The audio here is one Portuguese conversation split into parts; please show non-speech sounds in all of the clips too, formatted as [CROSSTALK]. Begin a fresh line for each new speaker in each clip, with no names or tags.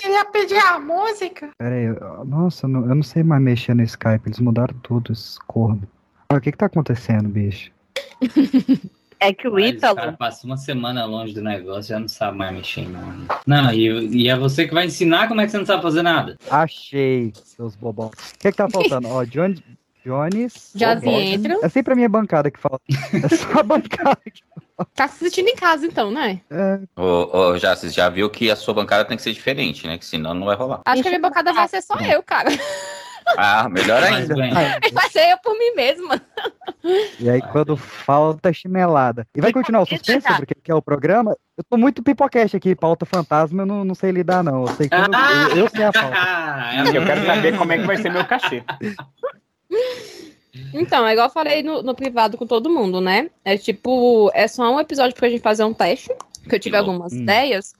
queria pedir a música.
Pera aí, eu- nossa, eu não, eu não sei mais mexer no Skype, eles mudaram tudo, esses corno. Ah, o que que tá acontecendo, bicho? [LAUGHS]
É que o
Mas,
Ítalo.
cara, passa uma semana longe do negócio, já não sabe mais mexer, não. Não, e, e é você que vai ensinar como é que você não sabe fazer nada.
Achei, seus bobão. O que que tá faltando? Ó, Johnny, Jones... Bobó.
entra.
É sempre a minha bancada que falta. É só a bancada que
Tá se sentindo em casa, então, né?
é,
Ô, ô, já, você já viu que a sua bancada tem que ser diferente, né? Que senão não vai rolar.
Acho que a minha bancada vai ser só eu, cara.
Ah, melhor ainda.
Vai ser eu por mim mesma.
E aí, quando falta, chinelada. E vai continuar o suspense sobre o que é o programa? Eu tô muito pipoquete aqui, pauta fantasma, eu não, não sei lidar, não. Eu sei que eu, eu, sei a pauta.
Ah, [LAUGHS]
Eu quero saber como é que vai ser meu cachê. [LAUGHS]
Então, é igual eu falei no, no privado com todo mundo, né? É tipo, é só um episódio pra gente fazer um teste, que eu tive
louco.
algumas
Hum.
ideias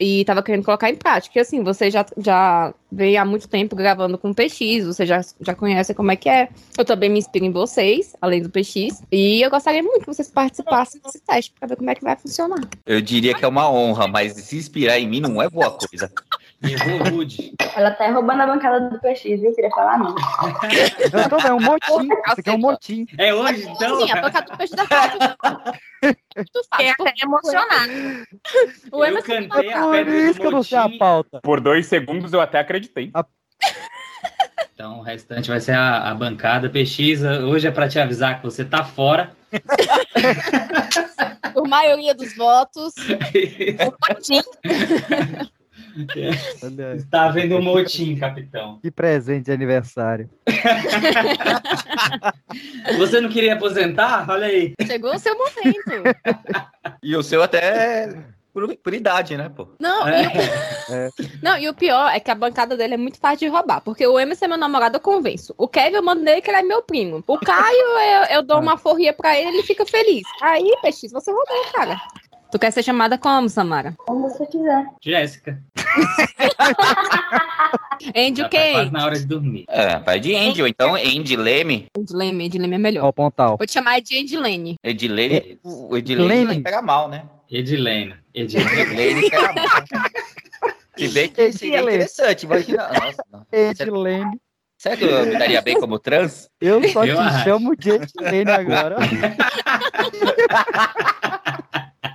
e tava querendo colocar em prática. E assim, você já, já vem há muito tempo gravando com o PX, você já, já conhece como é que é. Eu também me inspiro em vocês, além do PX. E eu gostaria muito que vocês participassem desse teste pra ver como é que vai funcionar.
Eu diria que é uma honra, mas se inspirar em mim não é boa coisa.
Errou rude.
Ela tá roubando a bancada do PX, viu? Queria falar não.
Eu tô vendo, é um motim. Isso aqui é um motim.
É hoje, então?
Sim, a bancada do PX da casa. [LAUGHS] Tu faz.
até emocionada.
O
Eu
Emerson
cantei a
Por
pedra
isso
do
que eu não sei a
motim.
pauta.
Por dois segundos eu até acreditei.
Então o restante vai ser a, a bancada. Pesquisa, hoje é pra te avisar que você tá fora. [LAUGHS]
por maioria dos votos. [LAUGHS]
Olha
Está havendo um motim, capitão.
Que presente de aniversário. [LAUGHS]
Você não queria aposentar? Olha aí.
Chegou o seu momento.
E o seu até por, por idade, né, pô?
Não,
É.
e o... não, e o pior é que a bancada dele é muito fácil de roubar. Porque o Emerson é meu namorado, eu convenço. O Kevin, eu mando nele que ele é meu primo. O Caio, eu, eu dou uma forria pra ele ele fica feliz. Aí, PX, você roubou, cara. Tu quer ser chamada como, Samara?
Como você quiser.
Jéssica. [LAUGHS]
Andy o
tá
quê?
quase na hora de dormir.
É, vai de Andy, ou então Andy Leme.
Andy Leme, Andy Leme é
Ó,
melhor.
o Pontal.
Vou te chamar de Andy Lene.
Edilene, o Edilene pegar mal, né?
Edilene. Edilene.
Edilene pega mal. Se bem que seria
Edilene.
interessante, imagina. Nossa, não.
Edilene.
Será que eu me daria bem como trans?
Eu só
Eu
te
acho.
chamo de Edilene agora. [LAUGHS]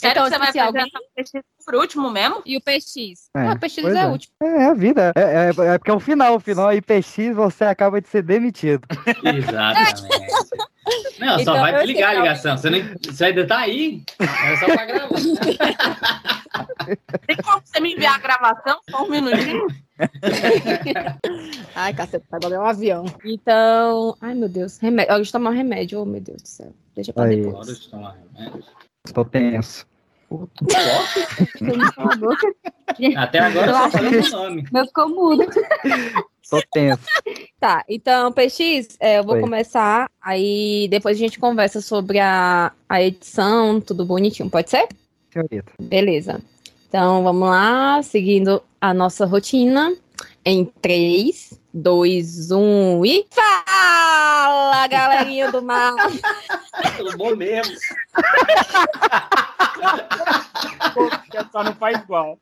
Sério
Então,
que você vai
se alguém-
apresentar o PX por último mesmo?
E o PX?
É,
Não, o PX é,
é.
o último.
É, é a vida. É, é, é porque é o final. O final aí, PX, você acaba de ser demitido.
Exatamente. Não, só
Então,
vai
eu
desligar a ligação. Você, nem, você ainda tá aí? É só pra gravar.
Tem como você me enviar a gravação? Só um minutinho? [LAUGHS]
Ai, caceta, agora é um avião. Então, ai meu Deus, remédio. Olha, de tomar um remédio, oh meu Deus do céu. Deixa pra
Aí.
depois.
Hora de tomar remédio.
Estou tenso. [LAUGHS]
Até agora eu só falando o nome.
Meu ficou mudo.
Estou tenso.
Tá, então, PX, é, eu vou
Oi.
começar, aí depois a gente conversa sobre a, a edição, tudo bonitinho, pode ser?
Senhorita.
Beleza. Então, vamos lá, seguindo a nossa rotina. Em 3, 2, 1 e. Fala, galerinha do mar!
Pelo bom mesmo.
Só não faz igual.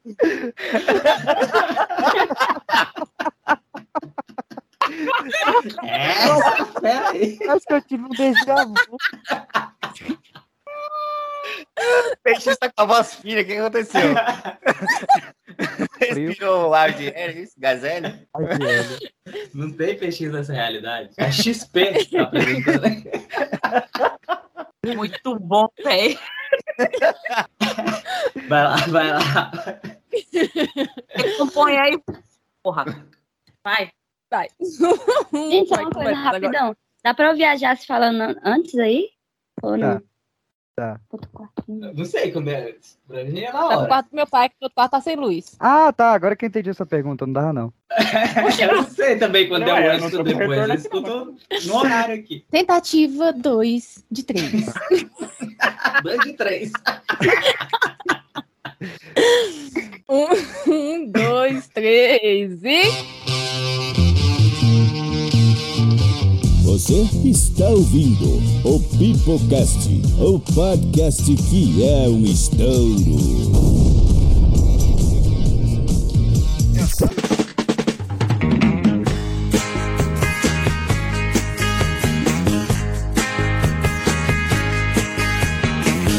É, peraí.
Acho que eu tive um déjà vu.
Peixe está com a voz fina, o que aconteceu? [LAUGHS] Respirou o ar de é isso, gazelle?
Não tem pesquisa dessa realidade. É XP que tá apresentando.
Muito bom, velho.
Vai lá, vai lá.
Compõe aí. Porra. Vai.
Vai.
Gente, só uma coisa
começa agora.
rapidão. Dá pra eu viajar se falando an- antes aí? Ou não?
Tá.
Quartinho.
Não sei quando é. Pra mim é na
Tá pro
hora.
quarto do meu pai, que outro quarto tá sem luz.
Ah, tá. Agora que eu entendi essa pergunta. Não dava, não. [LAUGHS]
Eu não sei também quando
Não,
é
eu
o
não
antes ou depois. Eu
aqui,
escuto no horário aqui.
Tentativa 2 de 3.
Dois de três. [LAUGHS] [LAUGHS]
um, dois, três e.
Você está ouvindo o Pipocast, o podcast que é um estouro.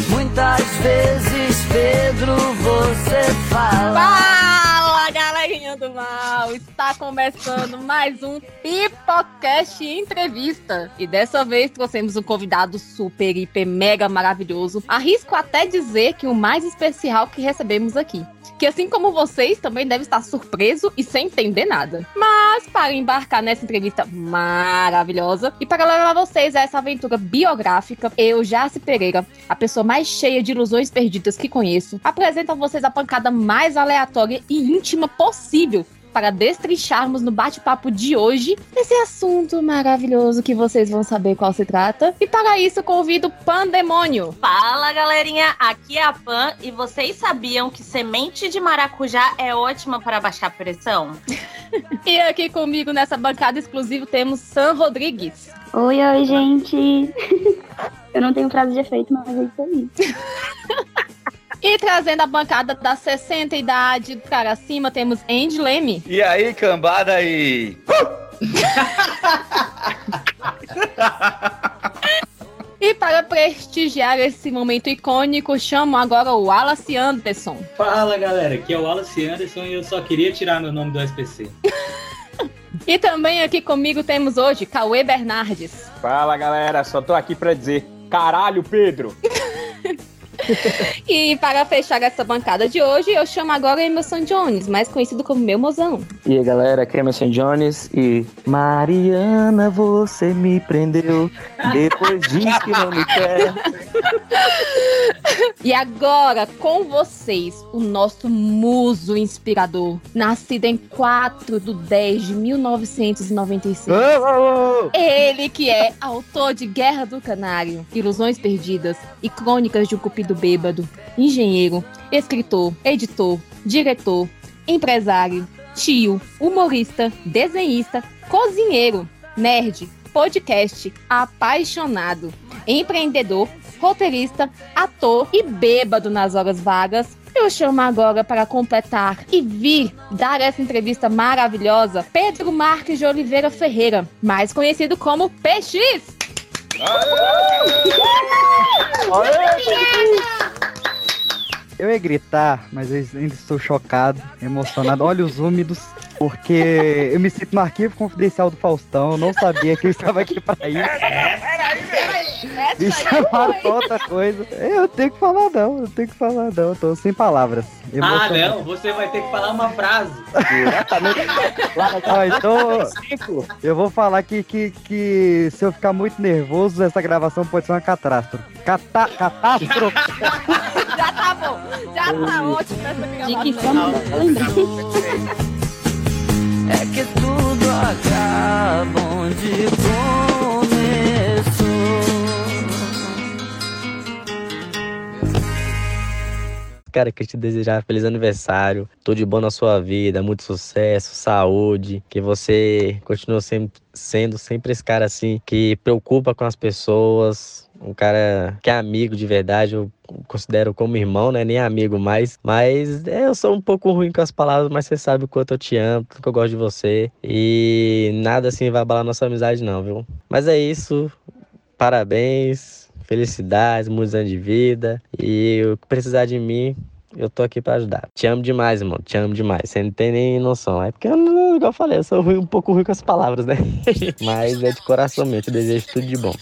Muitas vezes, Pedro, você fala.
Está começando mais um Pipocast Entrevista. E dessa vez trouxemos um convidado super, hiper, mega maravilhoso. Arrisco até dizer que o mais especial que recebemos aqui. Que assim como vocês, também deve estar surpreso e sem entender nada. Mas para embarcar nessa entrevista maravilhosa e para levar vocês a essa aventura biográfica, eu, Jace Pereira, a pessoa mais cheia de ilusões perdidas que conheço, apresento a vocês a pancada mais aleatória e íntima possível para destrincharmos no bate-papo de hoje esse assunto maravilhoso que vocês vão saber qual se trata. E para isso convido Pandemônio.
Fala, galerinha. Aqui é a Pan e vocês sabiam que semente de maracujá é ótima para baixar a pressão? [LAUGHS]
E aqui comigo nessa bancada exclusiva temos Sam Rodrigues.
Oi, oi, gente. [LAUGHS] Eu não tenho frase de efeito, mas é isso aí. [LAUGHS]
E trazendo a bancada da 60 idade para cima, temos Andy Leme.
E aí, cambada aí? [LAUGHS]
E para prestigiar esse momento icônico, chamo agora o Wallace Anderson.
Fala galera, aqui é o Wallace Anderson e eu só queria tirar meu nome do SPC. [LAUGHS]
E também aqui comigo temos hoje Cauê Bernardes.
Fala, galera. Só tô aqui pra dizer, caralho, Pedro. [LAUGHS] [LAUGHS]
E para fechar essa bancada de hoje, eu chamo agora Emerson Jones, mais conhecido como meu mozão.
E aí galera, aqui é Emerson Jones e Mariana, você me prendeu, depois diz que não me quer. [LAUGHS]
E agora, com vocês, o nosso muso inspirador, nascido em 4 de 10 de 1996. Ele que é autor de Guerra do Canário, Ilusões Perdidas e Crônicas de um Cupido Bêbado, engenheiro, escritor, editor, diretor, empresário, tio, humorista, desenhista, cozinheiro, nerd, podcast, apaixonado, empreendedor, roteirista, ator e bêbado nas horas vagas. Eu chamo agora para completar e vir dar essa entrevista maravilhosa Pedro Marques de Oliveira Ferreira, mais conhecido como PX.
Eu ia gritar, mas ainda estou chocado, emocionado, olhos úmidos, porque eu me sinto no arquivo confidencial do Faustão, eu não sabia que eu estava aqui para isso. Me chamaram pra outra coisa. Eu tenho que falar não, eu tenho que falar não, eu tô sem palavras.
Ah, não, você vai ter que falar uma frase.
Ó, então, eu vou falar que, que, que se eu ficar muito nervoso, essa gravação pode ser uma catástrofe. Cata catástrofe? [LAUGHS]
Já tá bom, já tá ótimo
De que forma.
É que tudo acaba onde começou.
Cara, queria te desejar feliz aniversário, tudo de bom na sua vida, muito sucesso, saúde, que você continue sempre, sendo sempre esse cara assim, que preocupa com as pessoas, um cara que é amigo de verdade, eu considero como irmão, né? Nem amigo mais. Mas é, eu sou um pouco ruim com as palavras, mas você sabe o quanto eu te amo, o quanto eu gosto de você. E nada assim vai abalar nossa amizade, não, viu? Mas é isso. Parabéns. Felicidades, muitos anos de vida. E o que precisar de mim, eu tô aqui pra ajudar. Te amo demais, irmão. Te amo demais. Você não tem nem noção. É porque, eu não- igual eu falei, eu sou um pouco ruim com as palavras, né? [LAUGHS] Mas é de coração mesmo. Te desejo tudo de bom.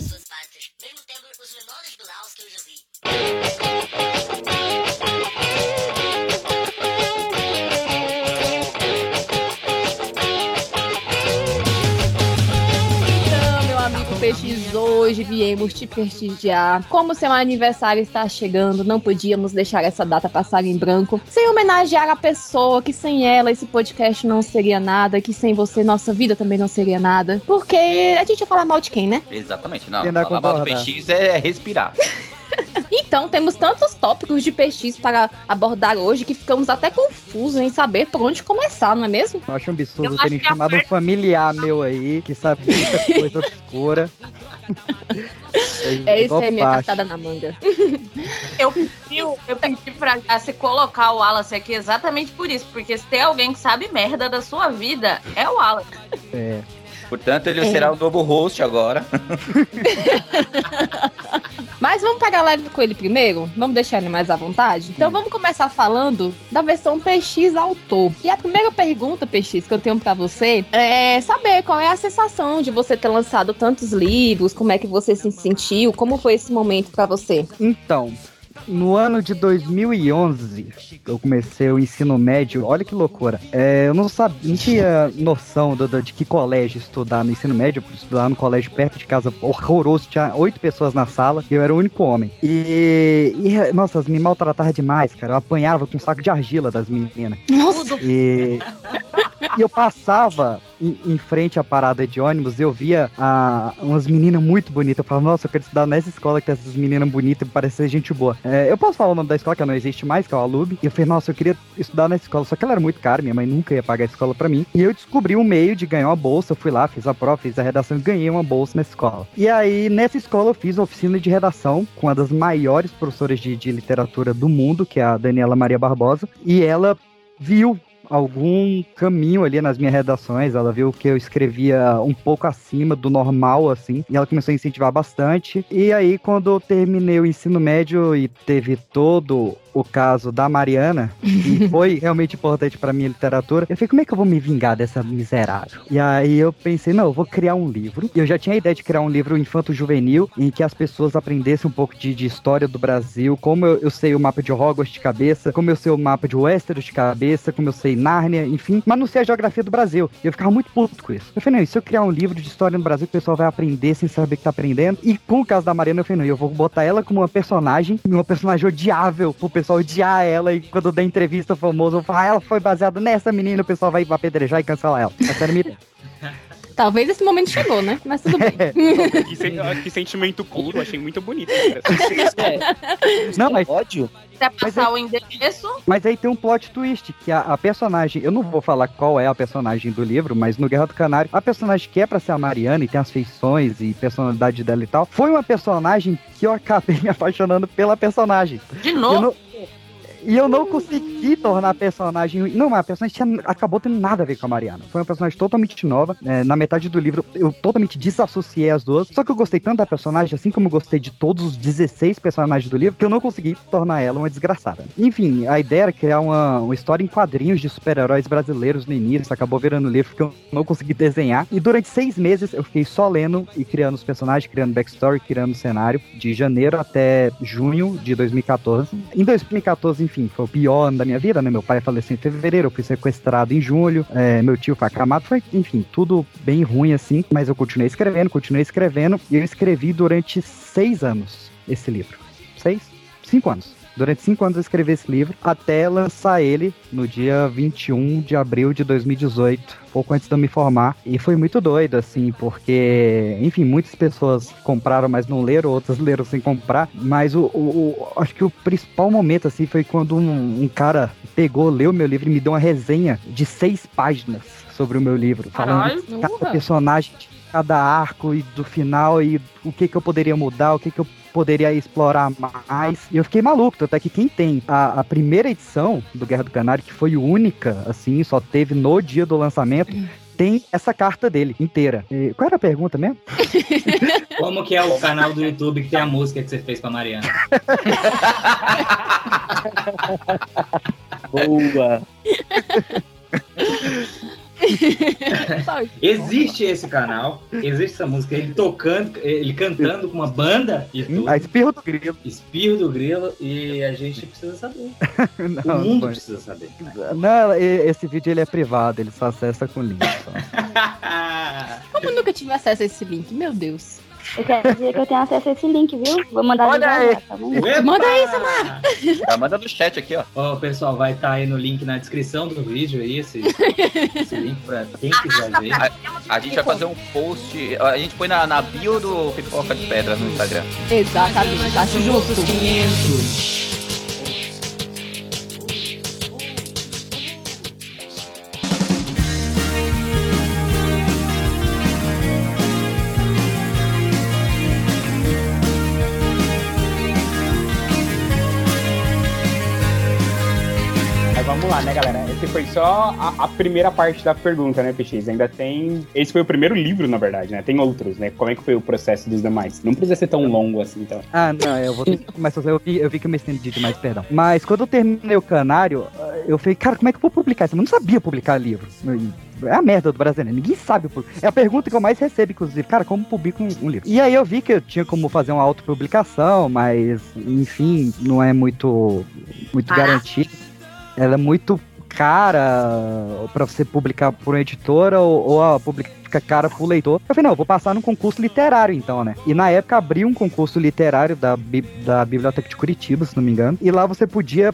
Então, meu amigo PX, hoje viemos te prestigiar. Como seu aniversário está chegando, não podíamos deixar essa data passar em branco sem homenagear a pessoa que sem ela esse podcast não seria nada, que sem você nossa vida também não seria nada. Porque a gente ia falar mal de quem, né?
Exatamente, não. Falar mal do? PX é respirar. [LAUGHS]
Então, temos tantos tópicos de PX para abordar hoje que ficamos até confusos em saber por onde começar, não é mesmo?
Eu acho um absurdo terem chamado um familiar meu aí, que sabe muita coisa obscura. [LAUGHS]
É isso
igual
aí, minha cartada na manga.
Eu pedi, eu pedi pra você colocar o Wallace aqui exatamente por isso. Porque se tem alguém que sabe merda da sua vida, é o Wallace.
É.
Portanto, ele
É.
será o novo host agora. [LAUGHS]
Mas vamos pegar leve com ele primeiro? Vamos deixar ele mais à vontade? Então vamos começar falando da versão PX autor. E a primeira pergunta, PX, que eu tenho pra você é saber qual é a sensação de você ter lançado tantos livros, como é que você se sentiu, como foi esse momento pra você?
Então, no ano de 2011, eu comecei o ensino médio. Olha que loucura. É, eu não sabia, não tinha noção do- do- de que colégio estudar no ensino médio. Eu estudar no colégio perto de casa, horroroso. Tinha oito pessoas na sala e eu era o único homem. E, e, nossa, me maltratavam demais, cara. Eu apanhava com um saco de argila das meninas.
Nossa!
E, e eu passava em, em frente à parada de ônibus e eu via ah, umas meninas muito bonitas. Eu falava, nossa, eu quero estudar nessa escola que tem essas meninas bonitas e parece ser gente boa. É, eu posso falar o nome da escola que não existe mais, que é o Alub. E eu falei, nossa, eu queria estudar nessa escola. Só que ela era muito cara, minha mãe nunca ia pagar a escola pra mim. E eu descobri um meio de ganhar uma bolsa. Eu fui lá, fiz a prova, fiz a redação e ganhei uma bolsa nessa escola. E aí, nessa escola, eu fiz oficina de redação com uma das maiores professoras de, de literatura do mundo, que é a Daniela Maria Barbosa. E ela viu algum caminho ali nas minhas redações. Ela viu que eu escrevia um pouco acima do normal, assim, e ela começou a incentivar bastante. E aí, quando eu terminei o ensino médio e teve todo o caso da Mariana, que [LAUGHS] foi realmente importante pra minha literatura, eu falei, como é que eu vou me vingar dessa miserável? E aí eu pensei, não, eu vou criar um livro. E eu já tinha a ideia de criar um livro infanto-juvenil, em que as pessoas aprendessem um pouco de, de história do Brasil, como eu, eu sei o mapa de Hogwarts de cabeça, como eu sei o mapa de Westeros de cabeça, como eu sei Nárnia, enfim, mas não sei a geografia do Brasil. E eu ficava muito puto com isso. Eu falei, não, e se eu criar um livro de história no Brasil, que o pessoal vai aprender sem saber que tá aprendendo? E com o caso da Mariana, eu falei, não, eu vou botar ela como uma personagem, uma personagem odiável, pro pessoal odiar ela, e quando der entrevista famosa, eu falo, ah, ela foi baseada nessa menina, o pessoal vai apedrejar e cancelar ela. Essa era minha.
Talvez esse momento chegou, né? Mas tudo bem. [LAUGHS] [LAUGHS]
Que, sen- que sentimento puro, achei muito bonito. [LAUGHS]
Não, mas,
Quer passar o endereço?
mas aí tem um plot twist, que a, a personagem, eu não vou falar qual é a personagem do livro, mas no Guerra do Canário, a personagem que é pra ser a Mariana e tem as feições e personalidade dela e tal, foi uma personagem que eu acabei me apaixonando pela personagem.
De
Eu
novo?
E eu não consegui tornar a personagem. Não, mas a personagem tinha- acabou tendo nada a ver com a Mariana. Foi uma personagem totalmente nova. É, na metade do livro, eu totalmente desassociei as duas. Só que eu gostei tanto da personagem, assim como eu gostei de todos os 16 personagens do livro, que eu não consegui tornar ela uma desgraçada. Enfim, a ideia era criar uma, uma história em quadrinhos de super-heróis brasileiros no início. Acabou virando livro que eu não consegui desenhar. E durante seis meses eu fiquei só lendo e criando os personagens, criando backstory, criando cenário, de janeiro até junho de 2014. Em 2014, enfim, foi o pior ano da minha vida, né? Meu pai faleceu em fevereiro, eu fui sequestrado em julho, é, meu tio foi acamado, foi, enfim, tudo bem ruim assim, mas eu continuei escrevendo, continuei escrevendo, e eu escrevi durante seis anos esse livro. Seis? Cinco anos. Durante cinco anos eu escrevi esse livro, até lançar ele no dia 21 de abril de 2018, pouco antes de eu me formar. E foi muito doido, assim, porque, enfim, muitas pessoas compraram, mas não leram, outras [LAUGHS] leram sem comprar. Mas o, o- o- acho que o principal momento, assim, foi quando um, um cara pegou, leu meu livro e me deu uma resenha de seis páginas sobre o meu livro, falando
Caralho,
de cada personagem, de cada arco e do final e o que que eu poderia mudar, o que que eu poderia explorar mais. E eu fiquei maluco, até que quem tem a, a primeira edição do Guerra do Canário, que foi única, assim, só teve no dia do lançamento, tem essa carta dele inteira. E qual era a pergunta mesmo? [LAUGHS]
Como que é o canal do YouTube que tem a música que você fez com a Mariana? [LAUGHS]
Boa. [LAUGHS] [LAUGHS]
Existe esse canal, existe essa música, ele tocando, ele cantando com uma banda e tudo.
A espirro do grilo.
Espirro do grilo e a gente precisa saber. [LAUGHS]
Não,
o mundo precisa saber.
Não, esse vídeo ele é privado, ele só acessa com link. Só. [LAUGHS]
Como eu nunca tive acesso a esse link? Meu Deus.
Eu quero dizer que eu tenho acesso a esse link, viu? Vou mandar
Olha aí.
Lá, tá
Manda aí, Samara.
Tá, manda no chat aqui, ó.
Ó, oh, pessoal, vai estar tá aí no link na descrição do vídeo aí, esse, esse link pra quem quiser ver.
A, a, gente vai fazer um post, a gente põe na, na bio do Pipoca de Pedra no Instagram.
Exatamente, acho justo.
500. Só a, a primeira parte da pergunta, né, PX? Ainda tem. Esse foi o primeiro livro, na verdade, né? Tem outros, né? Como é que foi o processo dos demais? Não precisa ser tão longo assim, então.
Ah, não, eu vou ter que começar. Eu vi, eu vi que eu me estendi demais, perdão. Mas quando eu terminei o canário, eu falei, cara, como é que eu vou publicar isso? Eu não sabia publicar livro. É a merda do brasileiro, ninguém sabe. É a pergunta que eu mais recebo, inclusive, cara, como publica um, um livro? E aí eu vi que eu tinha como fazer uma autopublicação, mas, enfim, não é muito, muito
Ah.
garantido. Ela é muito cara pra você publicar por uma editora ou, ou a publica cara pro leitor. Eu falei, não, eu vou passar num concurso literário então, né? E na época abriu um concurso literário da, da Biblioteca de Curitiba, se não me engano, e lá você podia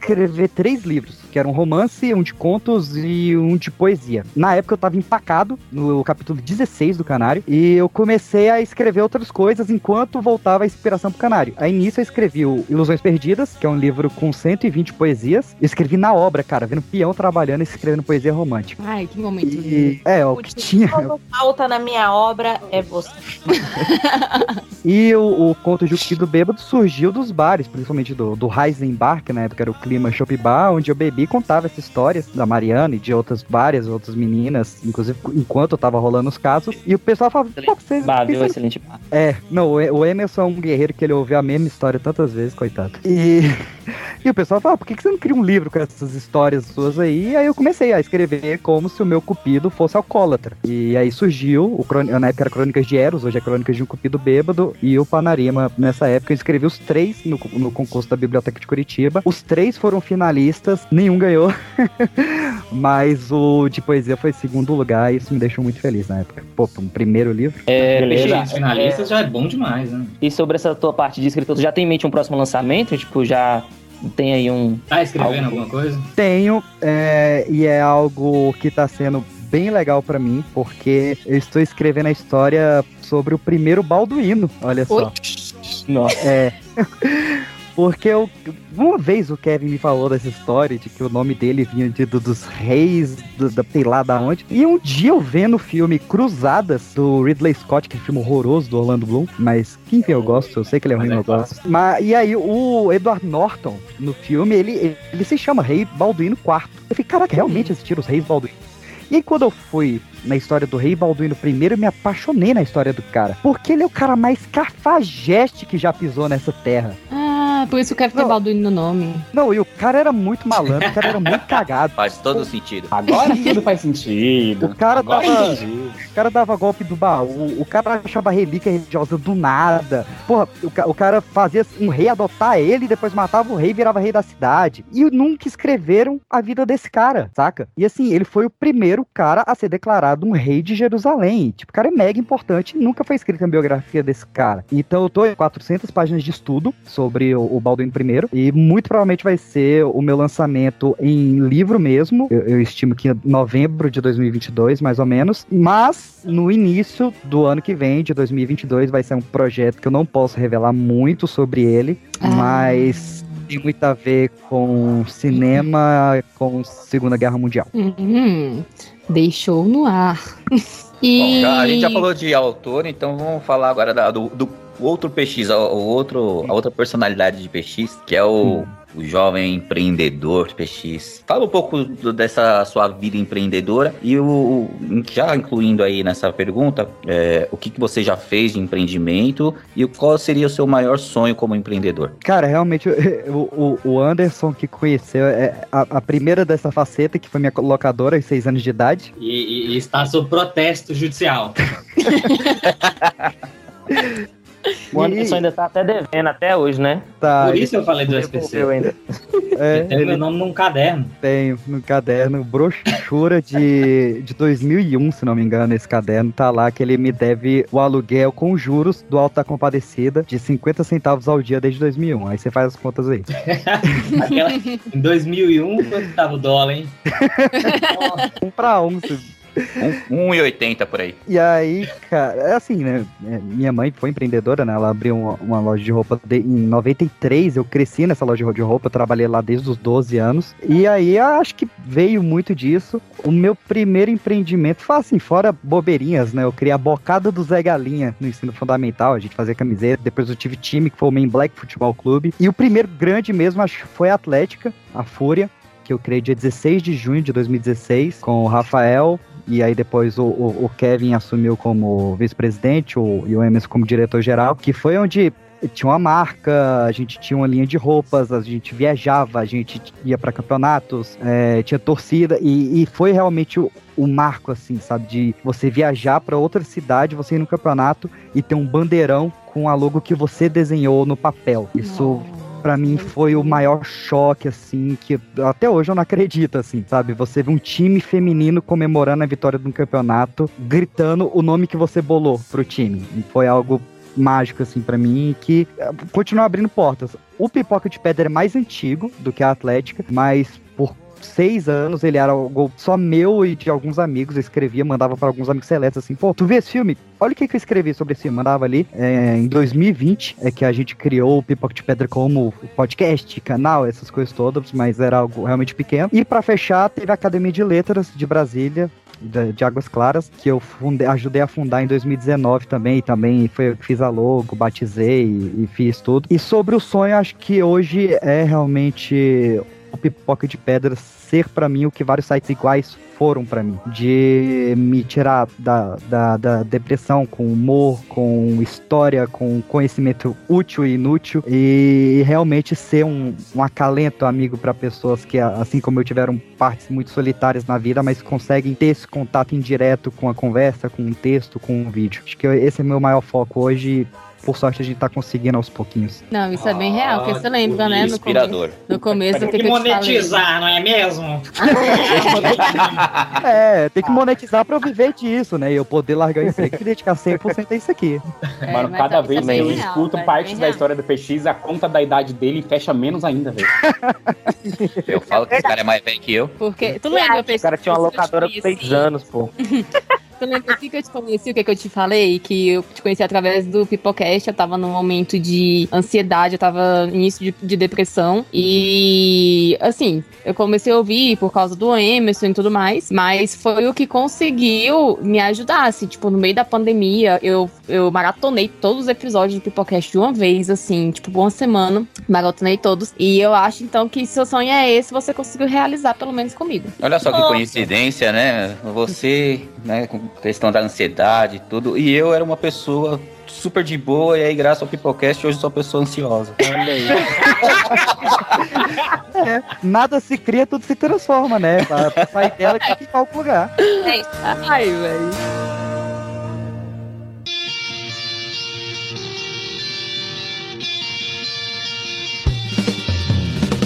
escrever três livros, que eram um romance, um de contos e um de poesia. Na época eu tava empacado no capítulo 16 do Canário e eu comecei a escrever outras coisas enquanto voltava a inspiração pro Canário. Aí nisso eu escrevi o Ilusões Perdidas, que é um livro com 120 poesias. Eu escrevi na obra, cara, vendo peão trabalhando e escrevendo poesia romântica.
Ai, que momento.
E, é, o que tinha.
Quando falta na minha obra é você. [LAUGHS]
E o, o conto de O Bêbado surgiu dos bares, principalmente do, do Heisenbar, que na época era o clima Shop Bar, onde eu bebi e contava essa história da Mariana e de outras várias outras meninas, inclusive enquanto eu tava rolando os casos. E o pessoal falava, pô, vocês.
Bah, viu? Excelente bar.
É, não, o Emerson é um guerreiro que ele ouviu a mesma história tantas vezes, coitado. E, [LAUGHS] e o pessoal fala, por que, que você não cria um livro com essas histórias suas aí? E aí eu comecei a escrever como se o meu cupido fosse alcoólatra. E aí surgiu, o na época era Crônicas de Eros, hoje é Crônicas de um Cupido Bêbado, e o Panarima, nessa época, eu escrevi os três no, no concurso da Biblioteca de Curitiba. Os três foram finalistas, nenhum ganhou. [LAUGHS] Mas o de poesia foi segundo lugar, e isso me deixou muito feliz na época. Pô, um primeiro livro.
É,
Beleza, finalistas já é bom demais, né?
E sobre essa tua parte de escritor, tu já tem em mente um próximo lançamento? Tipo, já tem aí um.
Tá escrevendo
Algo-
alguma coisa?
Tenho, é, e é algo que tá sendo bem legal pra mim, porque eu estou escrevendo a história sobre o primeiro Balduíno, olha só.
Nossa.
É. [LAUGHS] Porque eu, uma vez o Kevin me falou dessa história de que o nome dele vinha de, do- dos reis, do, da, sei lá da onde. E um dia eu vendo o filme Cruzadas, do Ridley Scott, que é um filme horroroso do Orlando Bloom, mas que enfim eu gosto, eu sei que ele é ruim,
é
eu gosto. Mas, e aí o Edward Norton, no filme, ele, ele se chama Rei Balduíno IV. Eu falei, caraca, realmente assistiram os reis Balduíno. E aí, quando eu fui na história do Rei Balduíno I, eu me apaixonei na história do cara. Porque ele é o cara mais cafajeste que já pisou nessa terra.
Ah, por isso que eu quero ter. Balduino no nome.
Não, e o cara era muito malandro, o cara era muito cagado. [LAUGHS]
Faz todo sentido.
Agora tudo faz sentido.
O cara
Agora entendi.
O cara dava golpe do baú, o cara achava relíquia religiosa do nada. Porra, o, o cara fazia um rei adotar ele, depois matava o rei e virava rei da cidade. E nunca escreveram a vida desse cara, saca? E assim, ele foi o primeiro cara a ser declarado um rei de Jerusalém. Tipo, o cara é mega importante e nunca foi escrita a biografia desse cara. Então eu tô em 400 páginas de estudo sobre o, o Balduino I e muito provavelmente vai ser o meu lançamento em livro mesmo. Eu, eu estimo que em novembro de 2022, mais ou menos. Mas no início do ano que vem, de 2022, vai ser um projeto que eu não posso revelar muito sobre ele,
Ah.
mas tem muito a ver com cinema, com Segunda Guerra Mundial.
Hum, deixou no ar. [LAUGHS] E...
Bom, já- a gente já falou de autor, então vamos falar agora da- do, do outro PX, o, o outro, a outra personalidade de PX, que é o, o jovem empreendedor PX. Fala um pouco do- dessa sua vida empreendedora e o, o- já incluindo aí nessa pergunta, é, o que, que você já fez de empreendimento e qual seria o seu maior sonho como empreendedor?
Cara, realmente, [LAUGHS] o, o- o Anderson que conheceu é a, a primeira dessa faceta, que foi minha locadora aos seis anos de idade.
E, e- e está sob protesto judicial. [LAUGHS]
O Anderson ainda tá até devendo até hoje, né?
Tá,
Por isso eu falei do SPC.
Ainda.
é,
Tem meu nome num caderno.
Tenho no caderno, brochura de, de 2001, se não me engano, esse caderno. Tá lá que ele me deve o aluguel com juros do Alto da Compadecida de 50 centavos ao dia desde 2001. Aí você faz as contas aí. [LAUGHS]
Aquela, em 2001, quanto tava o dólar, hein? [LAUGHS]
Um pra um. Se-
Um- 1,80 por aí.
E aí, cara, é assim, né? é, Minha mãe foi empreendedora, né? Ela abriu uma, uma loja de roupa de- em 93. Eu cresci nessa loja de roupa, eu trabalhei lá desde os 12 anos. E aí, acho que veio muito disso. O meu primeiro empreendimento foi assim, fora bobeirinhas, né? Eu criei a bocada do Zé Galinha no ensino fundamental. A gente fazia camiseta. Depois eu tive time, que foi o Main Black Futebol Clube. E o primeiro grande mesmo, acho que foi a Atlética, a Fúria. que eu criei dia 16 de junho de 2016, com o Rafael. E aí depois o, o- o Kevin assumiu como vice-presidente e o Emerson como diretor-geral, que foi onde tinha uma marca, a gente tinha uma linha de roupas, a gente viajava, a gente ia para campeonatos, é, tinha torcida e, e foi realmente o, o marco, assim, sabe, de você viajar para outra cidade, você ir no campeonato e ter um bandeirão com a logo que você desenhou no papel. Isso Pra mim foi o maior choque, assim, que até hoje eu não acredito, assim, sabe? Você vê um time feminino comemorando a vitória de um campeonato, gritando o nome que você bolou pro time. E foi algo mágico, assim, pra mim, que eh, continua abrindo portas. O Pipoca de Pedra é mais antigo do que a Atlética, mas seis anos ele era algo só meu e de alguns amigos. Eu escrevia, mandava para alguns amigos seletos assim: pô, tu vê esse filme? Olha o que, que eu escrevi sobre esse filme. Mandava ali. É, em 2020 é que a gente criou o Pipoca de Pedra como podcast, canal, essas coisas todas, mas era algo realmente pequeno. E para fechar, teve a Academia de Letras de Brasília. de de Águas Claras, que eu fundei- ajudei a fundar em 2019 também, e também foi fiz a logo, batizei e, e fiz tudo. E sobre o sonho, acho que hoje é realmente o Pipoca de Pedra ser pra mim o que vários sites iguais foram pra mim. De me tirar da, da, da depressão com humor, com história, com conhecimento útil e inútil e realmente ser um, um acalento amigo pra pessoas que, assim como eu, tiveram partes muito solitárias na vida, mas conseguem ter esse contato indireto com a conversa, com um texto, com um vídeo. Acho que esse é meu maior foco hoje. Por sorte, a gente tá conseguindo aos pouquinhos.
Não, isso é bem real, porque você lembra, né? No
Inspirador.
começo, no começo que,
Tem
que
que
eu te falei.
monetizar, não é mesmo? [LAUGHS]
É, tem que monetizar pra eu viver disso, né? E eu poder largar o emprego e dedicar 100% a isso aqui.
Mano,
mas
cada
tá-
vez
isso é
que eu escuto
velho,
partes da história do PX, a conta da idade dele fecha menos ainda, velho. [LAUGHS]
Eu falo que esse cara é mais velho que eu.
Porque, tu lembra,
O cara tinha uma locadora com seis anos, pô. [LAUGHS]
Tu lembra assim que eu te conheci, o que, que eu te falei? Que eu te conheci através do Pipocast, eu tava num momento de ansiedade, eu tava no início de, de depressão. E, assim, eu comecei a ouvir por causa do Emerson e tudo mais, mas foi o que conseguiu me ajudar, assim, tipo, no meio da pandemia, eu, eu maratonei todos os episódios do Pipocast de uma vez, assim, tipo, uma semana, maratonei todos. E eu acho, então, que se o sonho é esse, você conseguiu realizar, pelo menos comigo.
Olha só que coincidência, né? Você, né, com questão da ansiedade e tudo, e eu era uma pessoa super de boa, e aí, graças ao Pipocast, hoje sou uma pessoa ansiosa.
Olha aí.
É, nada se cria, tudo se transforma, né? Pra, pra sair dela tem que ir pra algum lugar.
É isso.
Ai, velho.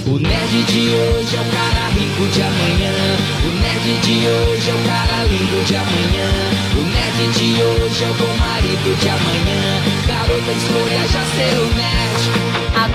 O nerd de hoje é o cara rico de amanhã. O nerd de hoje é o cara lindo de amanhã. O nerd de hoje é o bom marido de amanhã. Garota, escolha já ser o nerd.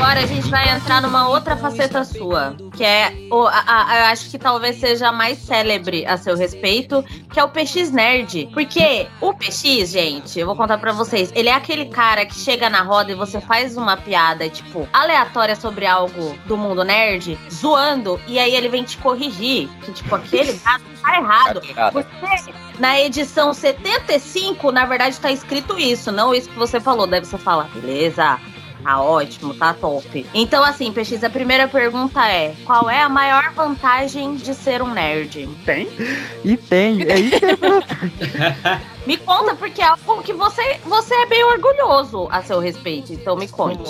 Agora a gente vai entrar numa outra faceta sua, que é, o, a, a- eu acho que talvez seja a mais célebre a seu respeito, que é o PX Nerd. Porque o PX, gente, eu vou contar pra vocês, ele é aquele cara que chega na roda e você faz uma piada, tipo, aleatória sobre algo do mundo nerd, zoando, e aí ele vem te corrigir, que, tipo, aquele [LAUGHS] dado tá errado. Você, na edição 75, na verdade, tá escrito isso, não isso que você falou. Deve você falar, beleza, tá ótimo, tá top. Então, assim, PX, a primeira pergunta é: qual é a maior vantagem de ser um nerd?
Tem?
E tem, é isso que [LAUGHS]
Me conta, porque é algo que você, você é bem orgulhoso a seu respeito. Então me conte.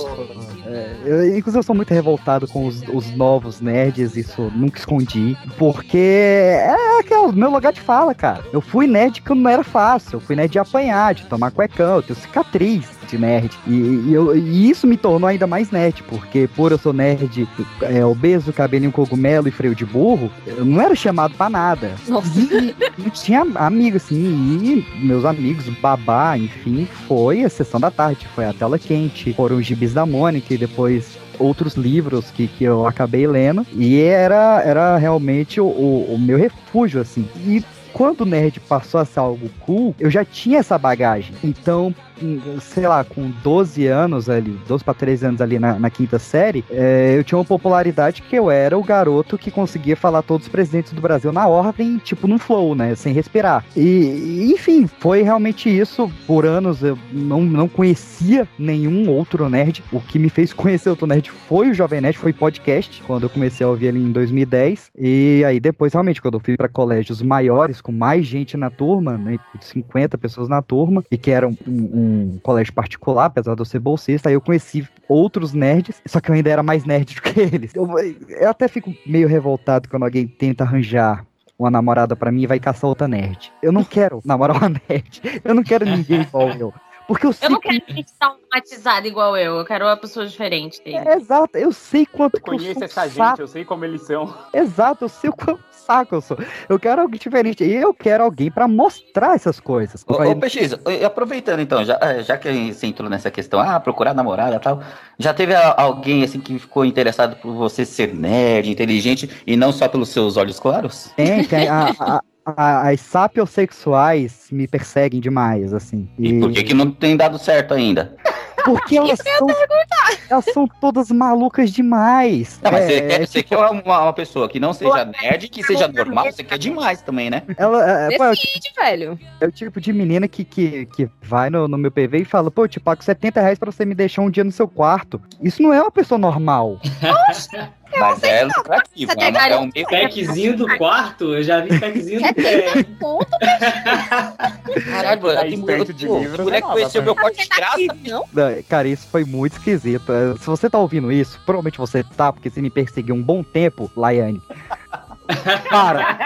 É, eu, inclusive, eu sou muito revoltado com os, os novos nerds, isso nunca escondi. Porque é aquele meu lugar de fala, cara. Eu fui nerd que não era fácil. Eu fui nerd de apanhar, de tomar cuecão, eu tenho cicatriz de nerd. E, e eu- e isso me tornou ainda mais nerd, porque por eu sou nerd é, obeso, cabelinho cogumelo e freio de burro, eu não era chamado pra nada. E não tinha amigo, assim, e meus amigos, babá, enfim, foi a sessão da tarde, foi a tela quente, foram os gibis da Mônica e depois outros livros que, que eu acabei lendo, e era, era realmente o, o, o meu refúgio, assim. E quando o nerd passou a ser algo cool, eu já tinha essa bagagem. Então, sei lá, com 12 anos ali, 12 pra 13 anos ali na, na quinta série, é, eu tinha uma popularidade que eu era o garoto que conseguia falar todos os presidentes do Brasil na ordem, tipo num flow, né? Sem respirar. E, enfim, foi realmente isso. Por anos eu não, não conhecia nenhum outro nerd. O que me fez [LAUGHS] conhecer outro nerd foi o Jovem Nerd, foi podcast, quando eu comecei a ouvir ele em 2010. E aí depois, realmente, quando eu fui para colégios maiores, com mais gente na turma, né? 50 pessoas na turma, e que era um, um, um colégio particular, apesar de eu ser bolsista, aí eu conheci outros nerds, só que eu ainda era mais nerd do que eles. Eu, eu até fico meio revoltado quando alguém tenta arranjar uma namorada pra mim e vai caçar outra nerd. Eu não quero [LAUGHS] namorar uma nerd. Eu não quero ninguém igual eu. Porque eu sei
Eu não
que-
quero gente traumatizada igual eu. Eu quero uma pessoa diferente dele.
É, exato, eu sei quanto que eu
Conheço
sou
essa gente, eu sei como eles são.
Exato, eu sei o quanto saco eu sou. Eu quero alguém diferente. E eu quero alguém pra mostrar essas coisas.
Ô, ô PX, e aproveitando então, já, eh, já que você entrou nessa questão, ah, procurar namorada e tal, já teve alguém assim que ficou interessado por você ser nerd, inteligente e não só pelos seus olhos claros?
Tem, [LAUGHS] tem. A, a- a- as sapiosexuais me perseguem demais, assim.
E por que que não tem dado certo ainda?
Porque elas são, elas são todas malucas demais.
Não, mas
É,
você, quer,
é
você quer uma, uma pessoa que não seja nerd, que seja normal, você quer demais também, né?
Ela, é, pô, é o
Decide, velho.
É o tipo de menina que, que, que vai no, no meu PV e fala, pô, eu te pago 70 reais pra você me deixar um dia no seu quarto. Isso não é uma pessoa normal.
Mas é lucrativo, é, uma, é um meio
Packzinho do quarto, eu já vi packzinho do pé.
Caralho, mano,
Tá
tem
esperto de livro,
mulher
não,
conheceu
dá
meu corte de graça.
Não, Cara, isso foi muito esquisito. É, Se você tá ouvindo isso, provavelmente você tá, porque você me perseguiu um bom tempo, Laiane. [LAUGHS] Para!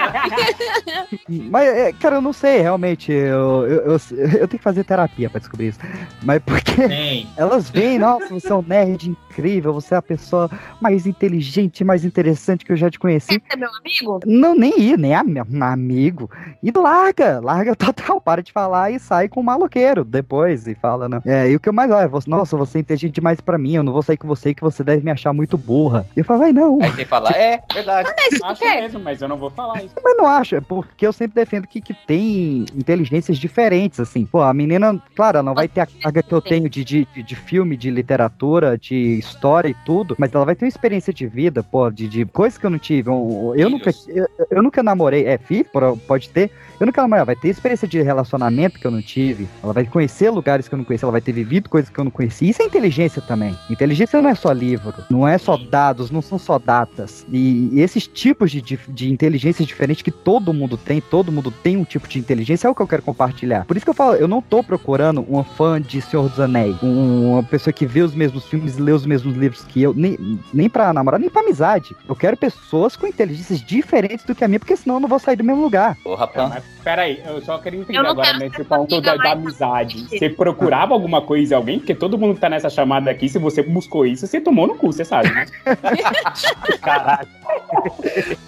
Mas, é, cara, eu não sei, realmente. Eu, eu, eu, eu tenho que fazer terapia pra descobrir isso. Mas porque
Tem.
elas veem, nossa, você é um nerd incrível, você é a pessoa mais inteligente, mais interessante que eu já te conheci.
Você é meu amigo?
Não, nem ir, nem am- amigo. E larga, larga [LAUGHS] total, para de falar e sai com o maloqueiro depois e fala, né? É, e o que eu mais olho, você, nossa, você é inteligente demais pra mim, eu não vou sair com você que você deve me achar muito burra. E eu falo, vai não.
Aí você fala, é, verdade.
Acho mesmo, mas eu não vou falar isso.
Mas não acho, é porque eu sempre defendo que, que tem inteligências diferentes, assim. Pô, a menina, claro, ela não vai ter a carga que eu tenho de, de, de- de filme, de literatura, de história e tudo, mas ela vai ter uma experiência de vida, pô, de, de coisas que eu não tive. Eu, eu nunca, eu, eu nunca namorei, é, filho, pode ter. Eu nunca namorei, ela vai ter experiência de relacionamento que eu não tive, ela vai conhecer lugares que eu não conheci, ela vai ter vivido coisas que eu não conheci. Isso é inteligência também. Inteligência não é só livro, não é só dados, não são só datas. E, e esses tipos de, de, de inteligência diferente que todo mundo tem, todo mundo tem um tipo de inteligência, é o que eu quero compartilhar. Por isso que eu falo, eu não tô procurando uma fã de Senhor dos Anéis, um- uma pessoa que vê os mesmos filmes e lê os mesmos livros que eu, nem, nem pra namorar, nem pra amizade. Eu quero pessoas com inteligências diferentes do que a minha, porque senão eu não vou sair do mesmo lugar.
Porra,
É, mas peraí, eu só queria entender agora
quero
nesse ponto da, da amizade. Você procurava alguma coisa em alguém? Porque todo mundo que tá nessa chamada aqui, se você buscou isso, você tomou no cu, você sabe, né? [LAUGHS] Caralho.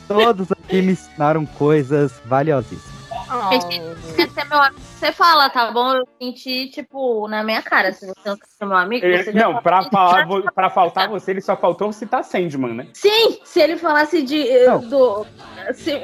Todos aqui me ensinaram coisas valiosíssimas.
Ser meu amigo? Você fala, tá bom? Eu senti, tipo, na minha cara. Se você não quer ser meu amigo,
Ele- não, pra, falar, vo- pra faltar você, ele só faltou citar Sandman, né?
Sim, se ele falasse de. eh,
Não.
do. se-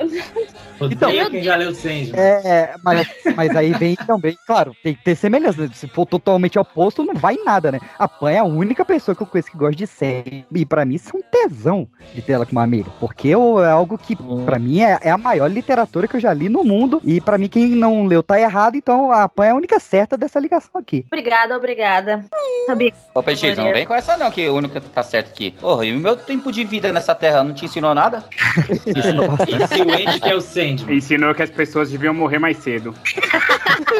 Odeio quem já leu Sandman.
É, mas, mas aí vem [LAUGHS] também, claro, tem que ter semelhança. né? Se for totalmente oposto, não vai em nada, né? A Pan é a única pessoa que eu conheço que gosta de série. E pra mim, isso é um tesão de ter ela como amiga. Porque eu- é algo que, pra mim, é, é a maior literatura que eu já li no mundo. E pra mim, quem não leu tá errado. Então, a Pan é a única certa dessa ligação aqui.
Obrigada, obrigada. Sabia.
Ô, Petit, não vem com essa não, que o único que tá certo aqui. Porra, e o meu tempo de vida nessa terra não te ensinou nada? [LAUGHS]
Esse Wendy que é o Sandman.
Ensinou que as pessoas deviam morrer mais cedo.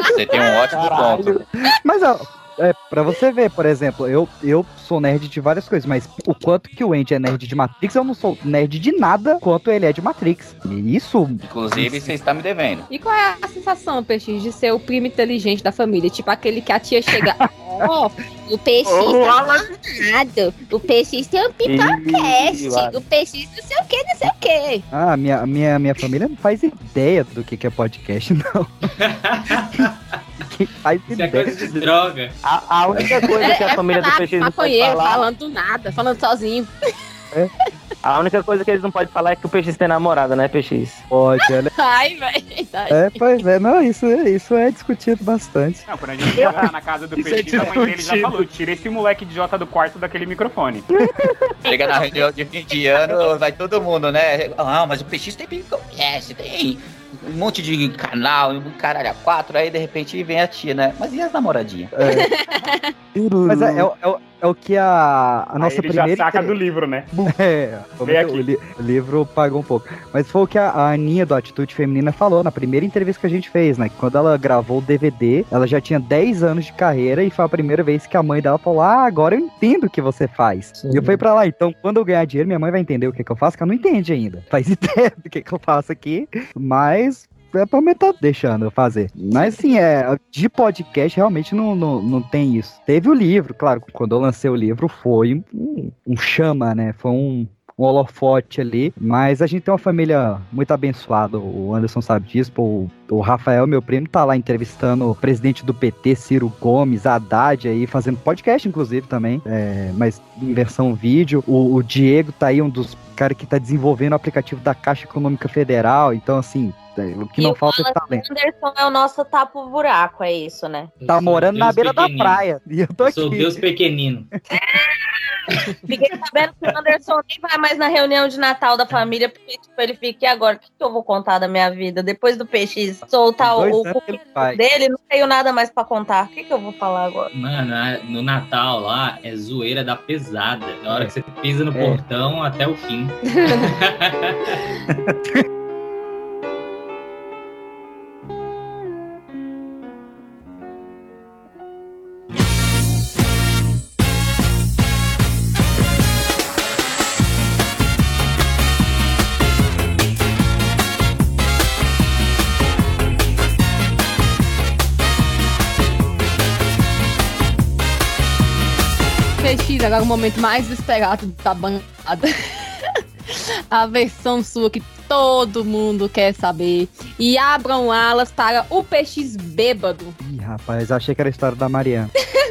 Você tem um ótimo ponto.
Mas, ó, é, pra você ver, por exemplo, eu, eu sou nerd de várias coisas, mas o quanto que o Andy é nerd de Matrix, eu não sou nerd de nada quanto ele é de Matrix. E isso.
Inclusive, você está me devendo.
E qual é a sensação, Peixe, de ser o primo inteligente da família? Tipo aquele que a tia chega. [LAUGHS] Ó,
O tá
Alan.
falando. O PX tem um pipocast. O PX não sei o que, não sei o que.
Ah, minha, minha, minha família não faz ideia do que, que é podcast, não. [LAUGHS] [LAUGHS] Quem faz
Isso é coisa de droga.
A, a única coisa que a família do PX não pode falar.
falando do nada, falando sozinho.
A única coisa que eles não podem falar é que o PX tem namorada, né, PX?
Pode, olha. [LAUGHS]
Ai, velho.
É, pois é, não, isso, isso é discutido bastante.
Não, quando a gente chegar na casa do
Isso é
PX, a mãe dele já falou: tira esse moleque idiota do quarto daquele microfone. [LAUGHS]
Chega na reunião de fim de ano, vai todo mundo, né? Ah, mas o PX tem podcast, tem um monte de canal, um caralho a quatro, aí de repente vem a tia, né? Mas e as namoradinhas? [LAUGHS]
Mas é, é é o- é o que a, a nossa
ele
primeira.
já saca
entre-
do livro, né? [LAUGHS]
É,
Vem
o,
aqui.
li- o livro pagou um pouco. Mas foi o que a, a Aninha do Atitude Feminina falou na primeira entrevista que a gente fez, né? Que quando ela gravou o DVD, ela já tinha 10 anos de carreira e foi a primeira vez que a mãe dela falou: Ah, agora eu entendo o que você faz. E eu fui pra lá, então quando eu ganhar dinheiro, minha mãe vai entender o que, que eu faço, que ela não entende ainda. [LAUGHS] Faz [LAUGHS] ideia do que, que eu faço aqui, mas. Pra mim tá deixando eu fazer. Mas assim, é, de podcast realmente não, não, não tem isso. Teve o livro, claro, quando eu lancei o livro foi um, um chama, né? Foi um, um holofote ali. Mas a gente tem uma família muito abençoada. O Anderson sabe disso. O, o Rafael, meu primo, tá lá entrevistando o presidente do PT, Ciro Gomes, Haddad aí, fazendo podcast, inclusive, também. é, mas em versão vídeo. O, o Diego tá aí, um dos caras que tá desenvolvendo o aplicativo da Caixa Econômica Federal. Então, assim, o que
E
não
o
falta é talento.
Anderson é o nosso tapo-buraco, é isso, né?
Tá morando na
Deus
beira da
pequenino.
praia. E eu tô
Eu
aqui.
sou Deus pequenino. [LAUGHS]
Fiquei sabendo que o Anderson nem vai mais na reunião de Natal da família, porque tipo, ele fica, e agora? O que, que eu vou contar da minha vida? Depois do PX soltar o,
Dois
o
vai.
dele, não tenho nada mais pra contar. O que, que eu vou falar agora?
Mano, no Natal lá é zoeira da pesada. Na hora que você pisa no
É.
portão até o fim. [LAUGHS]
PX, agora o momento mais esperado da bancada. [LAUGHS] A versão sua que todo mundo quer saber. E abram alas para o PX bêbado.
Ih, rapaz, achei que era a história da Mariana. [LAUGHS]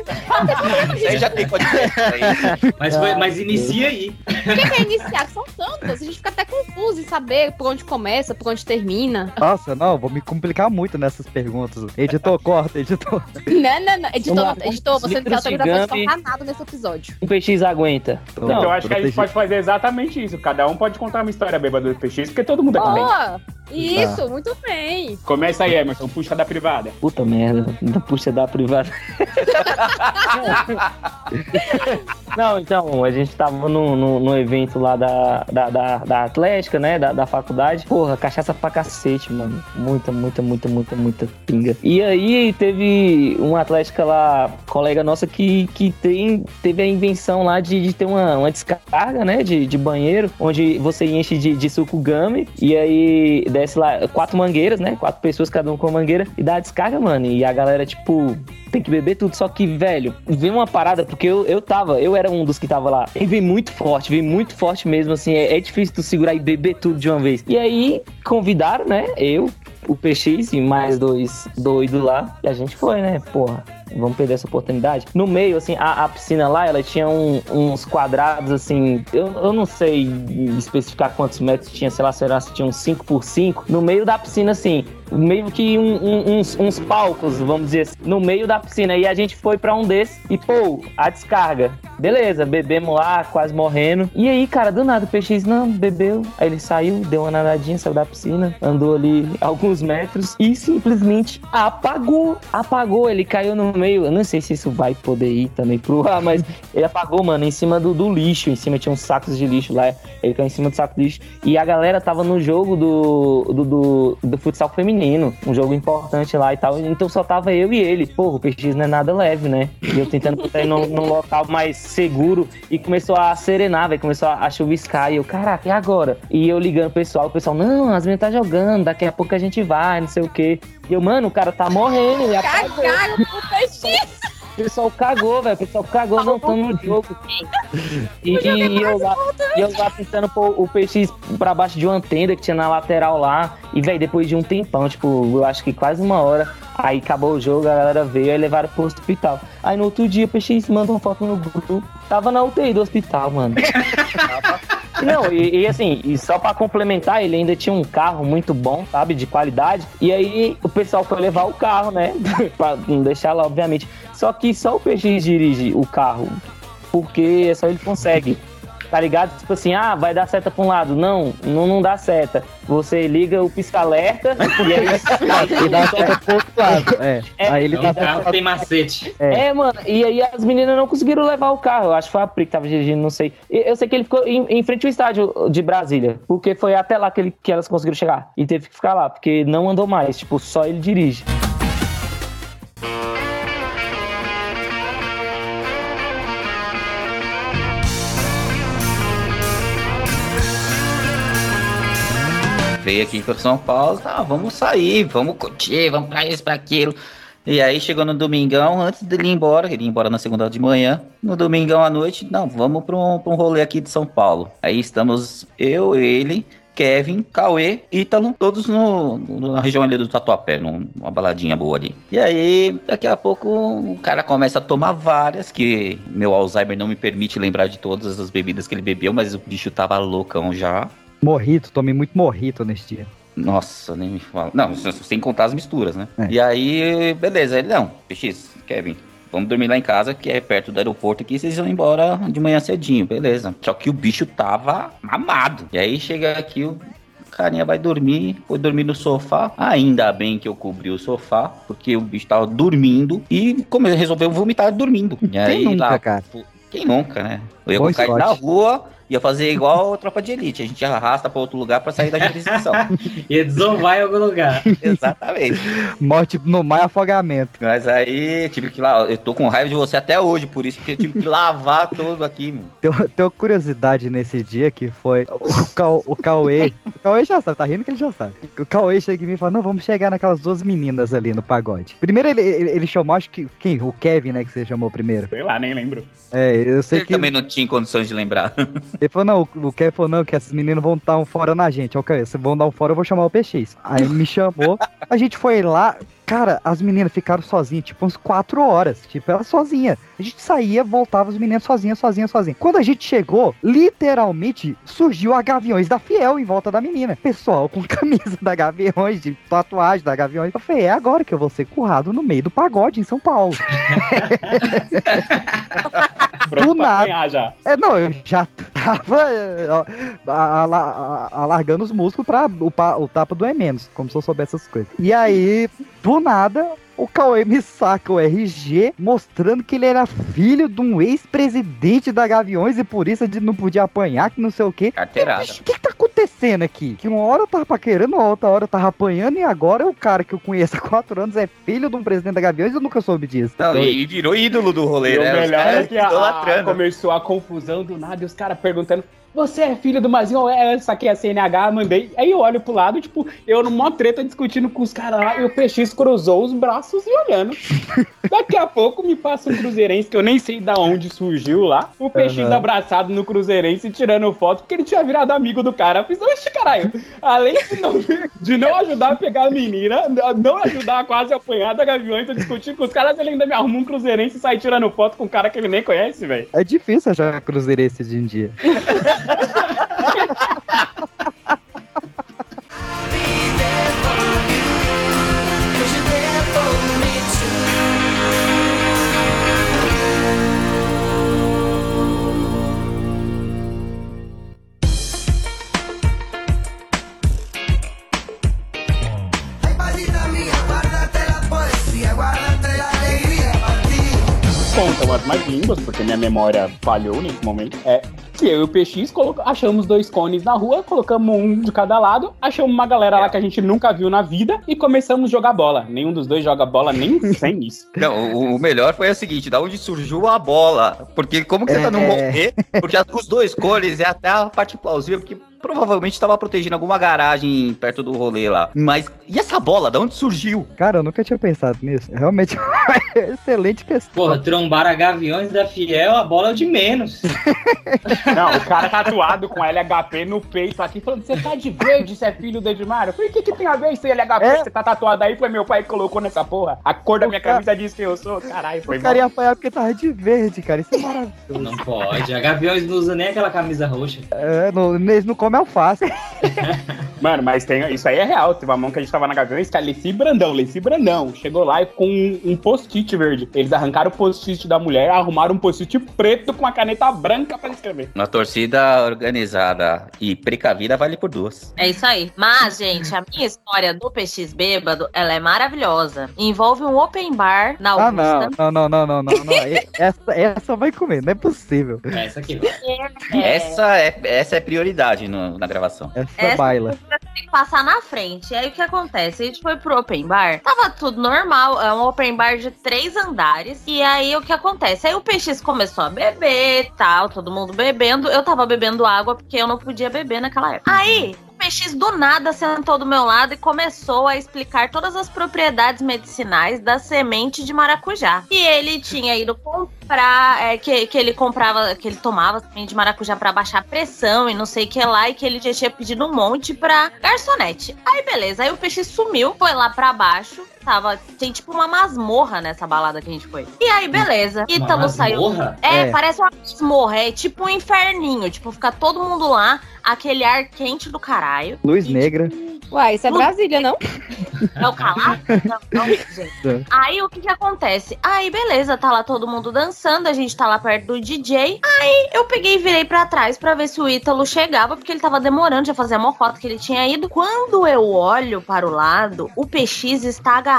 Aí já tem podcast aí.
Mas, foi- mas inicia aí.
Quem quer iniciar? São tantas. A gente fica até confuso em saber por onde começa, por onde termina.
Nossa, não, vou me complicar muito nessas perguntas. Editor, corta, editor.
Não, não, não. Editor, editor você não tem
de
autorização de cortar nada nesse episódio.
Um PX aguenta.
Então eu acho que a gente pode fazer exatamente isso. Cada um pode contar uma história bêbada do PX, porque todo mundo é também.
Boa! Isso, muito bem.
Começa aí, Emerson, puxa da privada.
Puta merda, da puxa da privada. [LAUGHS] [LAUGHS] Não, então, a gente tava no, no, no evento lá da, da, da, da Atlética, né? Da, da faculdade. Porra, cachaça pra cacete, mano. Muita, muita, muita, muita, muita pinga. E aí teve uma Atlética lá, colega nossa, que, que tem, teve a invenção lá de, de ter uma, uma descarga, né? De, de banheiro, onde você enche de, de suco gummy e aí desce lá quatro mangueiras, né? Quatro pessoas, cada um com mangueira, e dá a descarga, mano. E a galera, tipo, tem que beber tudo. Só que, velho, veio uma parada, porque eu, eu tava, eu era um dos que tava lá. E veio muito forte, veio muito forte mesmo, assim. É, é difícil tu segurar e beber tudo de uma vez. E aí, convidaram, né? Eu, o PX e mais dois doidos lá. E a gente foi, né? Porra. Vamos perder essa oportunidade. No meio, assim, a, a piscina lá, ela tinha um- uns quadrados, assim. Eu, eu não sei especificar quantos metros tinha, sei lá, será se tinha uns 5 por 5 No meio da piscina, assim, meio que um- um- uns, uns palcos, vamos dizer assim, no meio da piscina. E a gente foi pra um desses e, pô, a descarga. Beleza, bebemos lá, quase morrendo. E aí, cara, do nada, o PX não bebeu. Aí ele saiu, deu uma nadadinha, saiu da piscina, andou ali alguns metros e simplesmente apagou. Apagou, ele caiu no meio. Eu não sei se isso vai poder ir também pro ar, mas ele apagou, mano, em cima do, do lixo. Em cima tinha uns sacos de lixo lá. Ele caiu em cima do saco de lixo. E a galera tava no jogo do, do, do, do futsal feminino. Um jogo importante lá e tal. Então só tava eu e ele. Porra, o PX não é nada leve, né? E eu tentando botar ele num, local mais seguro. E começou a serenar, velho. Começou a, a chuviscar. E eu, caraca, e agora? E eu ligando pro pessoal. O pessoal, não, as meninas tá jogando. Daqui a pouco a gente vai, não sei o quê. E eu, mano, o cara tá morrendo. E apagou.
Cagaram pro PX.
O pessoal cagou, velho. O pessoal cagou voltando no jogo. [LAUGHS] E, e eu, lá, e eu lá tentando pôr o PX pra baixo de uma tenda que tinha na lateral lá. E, velho, depois de um tempão, tipo, eu acho que quase uma hora, aí acabou o jogo, a galera veio e levaram pro hospital. Aí no outro dia o PX mandou uma foto no grupo. Tava na UTI do hospital, mano. [LAUGHS] Não, e, e assim, e só pra complementar, ele ainda tinha um carro muito bom, sabe, de qualidade. E aí o pessoal foi levar o carro, né? [LAUGHS] pra não deixar lá, obviamente. Só que só o PX dirige o carro, porque só ele consegue. Tá ligado? Tipo assim, ah, vai dar seta pra um lado. Não, não, não dá seta. Você liga o pisca-alerta [LAUGHS] e aí.
E dá seta pro outro lado. É. Aí ele
O
dá
carro tem macete.
É. mano, e aí as meninas não conseguiram levar o carro. Eu acho que foi a Pri que tava dirigindo, não sei. Eu sei que ele ficou em, em frente ao estádio de Brasília, porque foi até lá que, ele- que elas conseguiram chegar. E teve que ficar lá, porque não andou mais. Tipo, só ele dirige.
Veio aqui para São Paulo, tá, vamos sair, vamos curtir, vamos pra isso, pra aquilo. E aí chegou no domingão, antes dele ir embora, ele ia embora na segunda de manhã, no domingão à noite, não, vamos pra um, pra um rolê aqui de São Paulo. Aí estamos eu, ele, Kevin, Cauê, Ítalo, todos no, no- na região ali do Tatuapé, num- numa baladinha boa ali. E aí, daqui a pouco, o cara começa a tomar várias, que meu Alzheimer não me permite lembrar de todas as bebidas que ele bebeu, mas o bicho tava loucão já.
Morrito, tomei muito morrito nesse dia.
Nossa, nem me fala. Não, sem contar as misturas, né? E aí, beleza. Ele, não, PX, Kevin, vamos dormir lá em casa, que é perto do aeroporto aqui, vocês vão embora de manhã cedinho, beleza. Só que o bicho tava mamado. E aí chega aqui, o carinha vai dormir, foi dormir no sofá. Ainda bem que eu cobri o sofá, porque o bicho tava dormindo e como resolveu vomitar dormindo. E aí,
nunca,
lá,
cara?
Quem nunca, né? Eu ia ele na rua, ia fazer igual a tropa de elite. A gente arrasta pra outro lugar pra sair da jurisdição. [LAUGHS]
Ia desovar em algum lugar. [LAUGHS]
Exatamente.
Morte no mar e afogamento.
Mas aí tive que lá, eu tô com raiva de você até hoje, por isso que eu tive que lavar tudo aqui, mano.
Tenho, tenho curiosidade nesse dia que foi o, Cau, o Cauê. O Cauê já sabe, tá rindo que ele já sabe. O Cauê chega em mim e fala: Não, vamos chegar naquelas duas meninas ali no pagode. Primeiro ele, ele, ele chamou, acho que. Quem? O Kevin, né? Que você chamou primeiro.
Sei lá, nem lembro.
É, eu sei
Ele
que.
também não tinha condições de lembrar. [LAUGHS]
Ele falou, não, o Kevin falou, não, que essas meninas vão dar um fora na gente. Ok, se vão dar um fora, eu vou chamar o PX. Aí me chamou, a gente foi lá, cara, as meninas ficaram sozinhas, tipo, uns quatro horas. Tipo, ela sozinha. A gente saía, voltava, as meninas sozinhas, sozinhas, sozinhas. Quando a gente chegou, literalmente surgiu a Gaviões da Fiel em volta da menina. Pessoal com [LAUGHS] camisa da Gaviões, de tatuagem da Gaviões. Eu falei, é agora que eu vou ser currado no meio do pagode em São Paulo. [LAUGHS]
Pra
nada. É, não, eu já tava é, alargando os músculos pra o, o tapa doer menos, como se eu soubesse essas coisas. E aí, do nada, o Cauê me saca o RG mostrando que ele era filho de um ex-presidente da Gaviões e por isso ele não podia apanhar, que não sei o quê.
Carteirada.
O que, que tá acontecendo aqui? Que uma hora eu tava paquerando, uma outra hora eu tava apanhando e agora o cara que eu conheço há quatro anos é filho de um presidente da Gaviões e eu nunca soube disso.
Não, e virou ídolo do rolê,
E o
né? Os
melhor é que a- a, começou a confusão do nada e os caras perguntando. Você é filho do Mazinho? É, eu saquei a CNH, mandei. Aí eu olho pro lado, tipo, eu numa treta discutindo com os caras lá, e o PX cruzou os braços e olhando. [LAUGHS] Daqui a pouco me passa um cruzeirense que eu nem sei da onde surgiu lá. O PX
Aham.
abraçado no cruzeirense tirando foto, porque ele tinha virado amigo do cara. Eu fiz, oxe, caralho. Além de não, de não ajudar a pegar a menina, não ajudar a quase apanhar da Gaviões, eu discutir com os caras, ele ainda me arruma um cruzeirense e sai tirando foto com um cara que ele nem conhece, velho.
É difícil achar cruzeirense hoje em dia. [LAUGHS]
contam as mais línguas, porque minha memória falhou nesse momento, é que eu e o PX achamos dois cones na rua, colocamos um de cada lado, achamos uma galera lá que a gente nunca viu na vida e começamos a jogar bola. Nenhum dos dois joga bola nem [LAUGHS] sem isso.
Não, o, o melhor foi o seguinte, da onde surgiu a bola. Porque como que você tá num
É.
rolê? Porque as- os dois cores é até a parte plausível, porque provavelmente tava protegendo alguma garagem perto do rolê lá. Mas, e essa bola, da onde surgiu?
Cara, eu nunca tinha pensado nisso. Realmente [LAUGHS] Excelente questão.
Porra, trombar a Gaviões da Fiel, a bola é o de menos. [LAUGHS]
Não, o cara tatuado com LHP no peito aqui, falando, você tá de verde, você é filho do Edmário? Eu falei, o que, que tem a ver isso LHP?
É?
Você tá tatuado aí? Foi meu pai que colocou nessa porra. A cor da
O
minha
cara-
camisa diz quem eu sou. Caralho, foi
O cara ia
mal.
apanhar porque tava de verde, cara. Isso é maravilhoso.
Não pode. A Gaviões não usa nem aquela camisa roxa.
É, não, eles não comem alface. [LAUGHS]
Mano, mas tem, isso aí é real. Teve uma mão que a gente tava na Gaviões, que é Leci Brandão, Leci Brandão. Chegou lá e com um, um post-it verde. Eles arrancaram o post-it da mulher, arrumaram um post-it preto com a caneta branca pra escrever.
Uma torcida organizada e precavida vale por duas.
É isso aí. Mas, gente, a minha história do PX bêbado, ela é maravilhosa. Envolve um open bar na
Ah,
Augusta.
não, não, não, não, não, não, não. E- [LAUGHS] Essa, essa vai comer, não é possível.
Essa aqui vai.
Essa, é, essa é prioridade no- na gravação.
Essa
Essa
baila.
tem que passar na frente. E aí o que acontece? A gente foi pro open bar, tava tudo normal, é um open bar de três andares. E aí o que acontece? Aí o PX começou a beber tal, todo mundo bebendo. Eu tava bebendo água porque eu não podia beber naquela época. Aí. PX do nada sentou do meu lado e começou a explicar todas as propriedades medicinais da semente de maracujá. E ele tinha ido comprar, é, que, que ele comprava, que ele tomava semente de maracujá pra baixar a pressão e não sei o que lá, e que ele já tinha pedido um monte pra garçonete. Aí beleza, aí o peixe sumiu, foi lá pra baixo, tava, tem tipo uma masmorra nessa balada que a gente foi. E aí beleza, Ítalo saiu. É,
É.
parece uma masmorra, é tipo um inferninho, tipo, fica todo mundo lá, aquele ar quente do caralho.
Luz negra.
Uai, isso é Brasília, não? [LAUGHS]
É o calado? Não, não, gente. Aí o que que acontece? Aí beleza, tá lá todo mundo dançando, a gente tá lá perto do DJ. Aí eu peguei e virei pra trás pra ver se o Ítalo chegava, porque ele tava demorando, já fazia uma foto que ele tinha ido. Quando eu olho para o lado, o PX está agarrado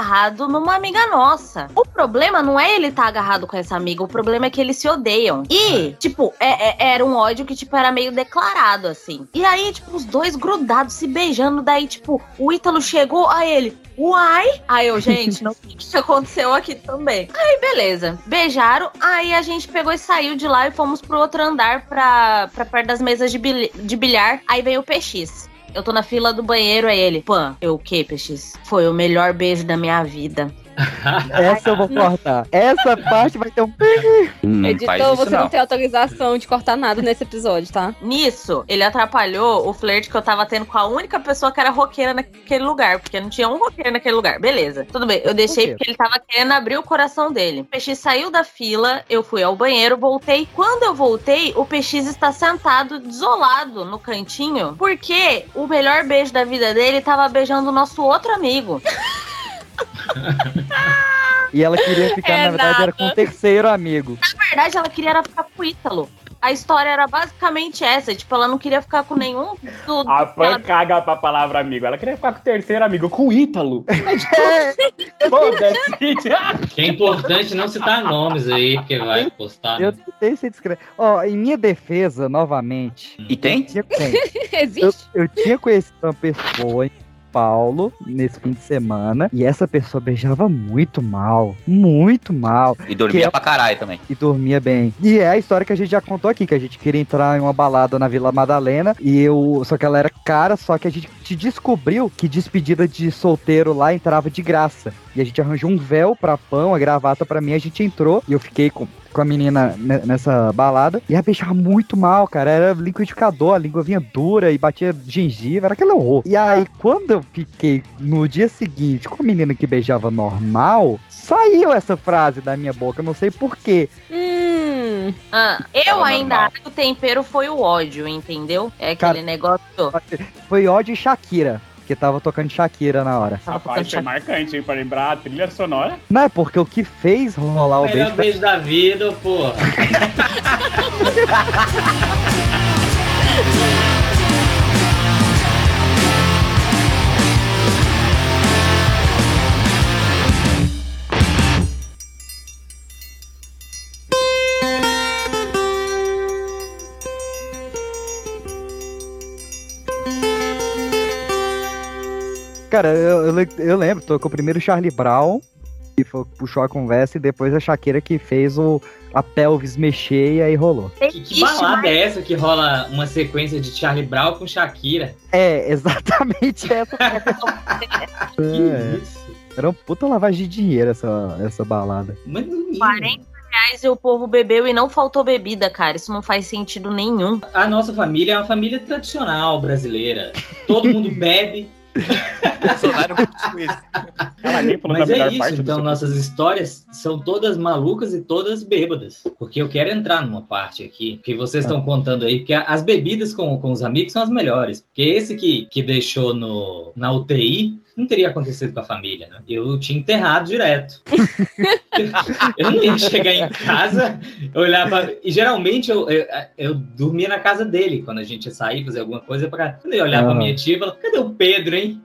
numa amiga nossa. O problema não é ele estar agarrado com essa amiga, o problema é que eles se odeiam. E, tipo, é- é- era um ódio que, tipo, era meio declarado, assim. E aí, tipo, os dois grudados, se beijando, daí, tipo, o Ítalo chegou, aí ele, uai! Aí eu, gente, [LAUGHS] não sei o que aconteceu aqui também. Aí, beleza. Beijaram, aí a gente pegou e saiu de lá e fomos pro outro andar pra, pra perto das mesas de bilhar. Aí veio o PX. Eu tô na fila do banheiro, aí ele, Pã, eu o quê, PX? Foi o melhor beijo da minha vida. [LAUGHS]
Essa eu vou cortar. Essa parte vai ter um.
Hum,
Editor, você não. tem autorização de cortar nada nesse episódio, tá?
Nisso, ele atrapalhou o flerte que eu tava tendo com a única pessoa que era roqueira naquele lugar, porque não tinha um roqueiro naquele lugar. Beleza, tudo bem. Eu deixei porque ele tava querendo abrir o coração dele. O PX saiu da fila, eu fui ao banheiro, voltei. Quando eu voltei, o PX está sentado, desolado, no cantinho, porque o melhor beijo da vida dele tava beijando o nosso outro amigo. [LAUGHS]
E ela queria ficar,
É
na verdade, era com o terceiro amigo.
Na verdade, ela queria era ficar com o Ítalo. A história era basicamente essa. Tipo, ela não queria ficar com nenhum do.
A
ela-
Pan caga pra palavra amigo. Ela queria ficar com o terceiro amigo, com o Ítalo. [LAUGHS] Foda-se.
É importante não citar nomes aí, porque vai postar.
Eu
né?
tentei ser discreto. Ó, em minha defesa, novamente.
E tem?
Tinha, tem. [LAUGHS]
Existe?
Eu, eu tinha conhecido uma pessoa Paulo nesse fim de semana e essa pessoa beijava muito mal, muito mal.
E dormia
Que é-
pra caralho também.
E dormia bem. E é a história que a gente já contou aqui, que a gente queria entrar em uma balada na Vila Madalena e eu, só que ela era cara, só que a gente te descobriu que despedida de solteiro lá entrava de graça. E a gente arranjou um véu pra pão, a gravata pra mim, a gente entrou e eu fiquei com com a menina ne- nessa balada e ela beijava muito mal, cara. Era liquidificador, a língua vinha dura e batia gengiva, era aquele horror. E aí, quando eu fiquei no dia seguinte com a menina que beijava normal, saiu essa frase da minha boca, eu não sei porquê.
Hum.
Ah, eu ainda acho que o tempero foi o ódio, entendeu? É aquele
Cara-
negócio.
Foi ódio e Shakira, que tava tocando Shakira na hora.
Rapaz, foi marcante, hein? Pra lembrar a trilha sonora.
Não é porque o que fez rolar o
Melhor
beijo.
beijo da vida, porra. [LAUGHS]
Cara, eu, eu, eu lembro, tocou primeiro o Charlie Brown, que foi- puxou a conversa, e depois a Shakira que fez o, a pelvis mexer e aí rolou.
Que, que balada é essa que rola uma sequência de Charlie Brown com Shakira?
É, exatamente [LAUGHS] essa.
Que
É.
isso?
Era um puta lavagem de dinheiro essa, essa balada.
Mas no mínimo.
40 reais e o povo bebeu e não faltou bebida, cara. Isso não faz sentido nenhum.
A nossa família é uma família tradicional brasileira. Todo mundo [LAUGHS] bebe. [LAUGHS]
Bolsonaro
Mas é isso, então nossas histórias são todas malucas e todas bêbadas. Porque eu quero entrar numa parte aqui que vocês estão contando aí, porque as bebidas com, com os amigos são as melhores. Porque esse que, que deixou no, na UTI não teria acontecido com a família, né? Eu tinha enterrado direto. [LAUGHS] eu não ia chegar em casa, olhar pra... E geralmente eu, eu, eu dormia na casa dele quando a gente ia sair, fazer alguma coisa pra cá. Quando eu ia olhar pra minha tia e falava, cadê o Pedro, hein?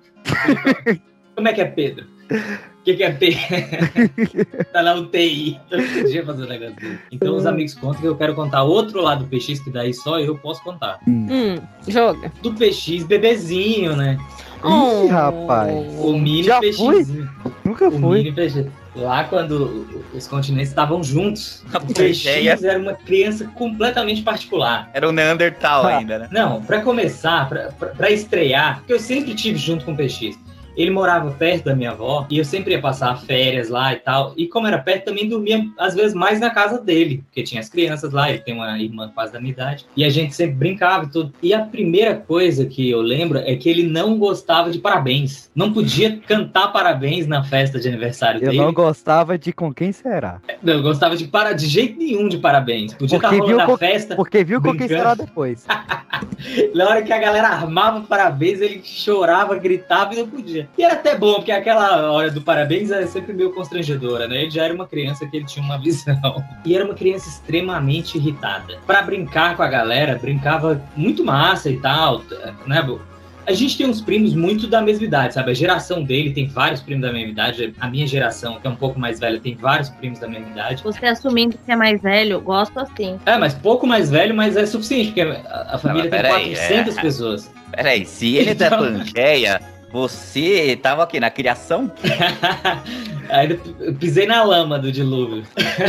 Como é que é Pedro? O que, que é Pedro? [LAUGHS] tá na UTI. Podia fazer um negócio dele. Então os amigos contam que eu quero contar outro lado do PX, que daí só eu posso contar.
Hum, joga.
Do PX bebezinho, né?
Oh.
Ih, rapaz.
O mini
Já fui?
PXzinho.
Nunca
O
fui.
mini PX. Lá quando os continentes estavam juntos, o PX era uma criança completamente particular.
Era um Neandertal
Ah.
ainda, né?
Não, pra começar, pra, pra, pra estrear, porque eu sempre tive junto com o PX. Ele morava perto da minha avó e eu sempre ia passar férias lá e tal. E como era perto, também dormia às vezes mais na casa dele, porque tinha as crianças lá, ele tem uma irmã quase da minha idade. E a gente sempre brincava e tudo. E a primeira coisa que eu lembro é que ele não gostava de parabéns. Não podia cantar parabéns na festa de aniversário
Eu
dele.
não gostava de com quem será.
Não, eu gostava de para de jeito nenhum de parabéns. Podia estar
Porque
rolando
viu
a festa.
Porque viu com quem
brincando.
será depois. [LAUGHS]
Na hora que a galera armava parabéns, ele chorava, gritava e não podia. E era até bom, porque aquela hora do parabéns era sempre meio constrangedora, né? Ele já era uma criança que ele tinha uma [LAUGHS] visão. E era uma criança extremamente irritada. Pra brincar com a galera, brincava muito massa e tal, né? bo? A gente tem uns primos muito da mesma idade, sabe? A geração dele tem vários primos da mesma idade. A minha geração, que é um pouco mais velha, tem vários primos da mesma idade.
Você assumindo que é mais velho, gosto assim.
É, mas pouco mais velho, mas é suficiente, porque a, família tem
peraí,
400
é.
pessoas.
Peraí, se ele é da Pangeia, você tava aqui na criação? [LAUGHS]
Aí eu pisei na lama do dilúvio.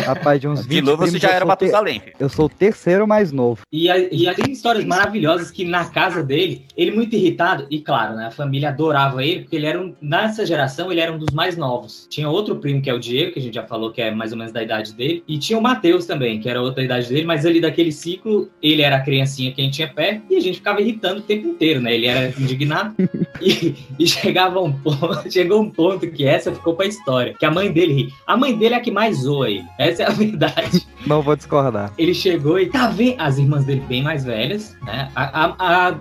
Rapaz, de uns 20
De novo você já era Matusalém. filho.
Eu sou o terceiro mais novo.
E, a- e aí tem histórias maravilhosas que na casa dele, ele muito irritado, e claro, né, a família adorava ele, porque ele era um, nessa geração ele era um dos mais novos. Tinha outro primo que é o Diego, que a gente já falou que é mais ou menos da idade dele, e tinha o Matheus também, que era outra idade dele, mas ali daquele ciclo, ele era a criancinha que a gente tinha pé, e a gente ficava irritando o tempo inteiro, né? Ele era indignado. [LAUGHS] e, e chegava um ponto, [LAUGHS] chegou um ponto que essa ficou pra história, que a mãe dele ri. A mãe dele é a que mais zoa ele. Essa é a [LAUGHS] verdade.
Não vou discordar.
Ele chegou e tá vendo. As irmãs dele bem mais velhas, né? A, a- a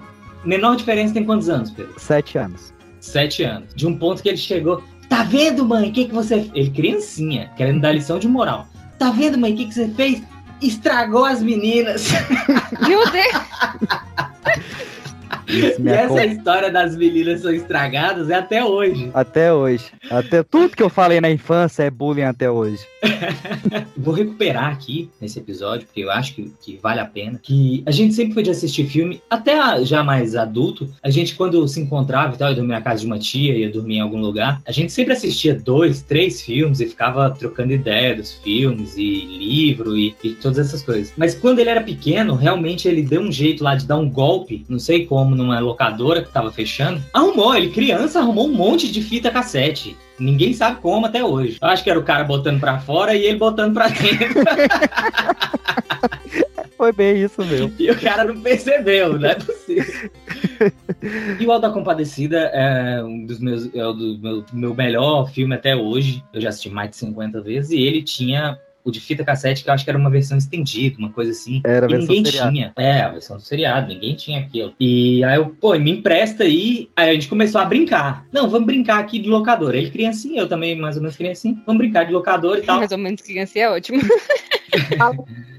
menor diferença tem quantos anos, Pedro?
Sete anos.
Sete anos. De um ponto que ele chegou. Tá vendo, mãe? O que, que você. Ele, criancinha, querendo dar lição de moral. Tá vendo, mãe? O que, que você fez? Estragou as meninas.
Meu Deus! [LAUGHS]
E essa história das meninas são estragadas é até hoje.
até hoje. Até tudo que eu falei na infância é bullying até hoje. [LAUGHS]
Vou recuperar aqui nesse episódio, porque eu acho que, que vale a pena. Que a gente sempre foi de assistir filme, até já mais adulto, a gente quando se encontrava e tal, eu dormia na casa de uma tia, ia dormir em algum lugar, a gente sempre assistia dois, três filmes e ficava trocando ideia dos filmes e livro e, e todas essas coisas. Mas quando ele era pequeno, realmente ele deu um jeito lá de dar um golpe, não sei como, numa locadora que tava fechando. Arrumou, ele criança arrumou um monte de fita cassete. Ninguém sabe como até hoje. Eu acho que era o cara botando pra fora e ele botando pra dentro. [LAUGHS]
Foi bem isso mesmo.
E o cara não percebeu, não é possível. E o Alto da Compadecida é um dos meus, é o do meu, meu melhor filme até hoje. Eu já assisti mais de 50 vezes. E ele tinha o de fita cassete, que eu acho que era uma versão estendida, uma coisa assim.
Era a versão
ninguém
seriado.
tinha. É, a versão do seriado, ninguém tinha aquilo. E aí eu, pô, me empresta aí. Aí a gente começou a brincar. Não, vamos brincar aqui de locador. Ele criancinha, eu também mais ou menos criancinha. Vamos brincar de locador e tal.
Mais ou menos criança é ótimo. [LAUGHS]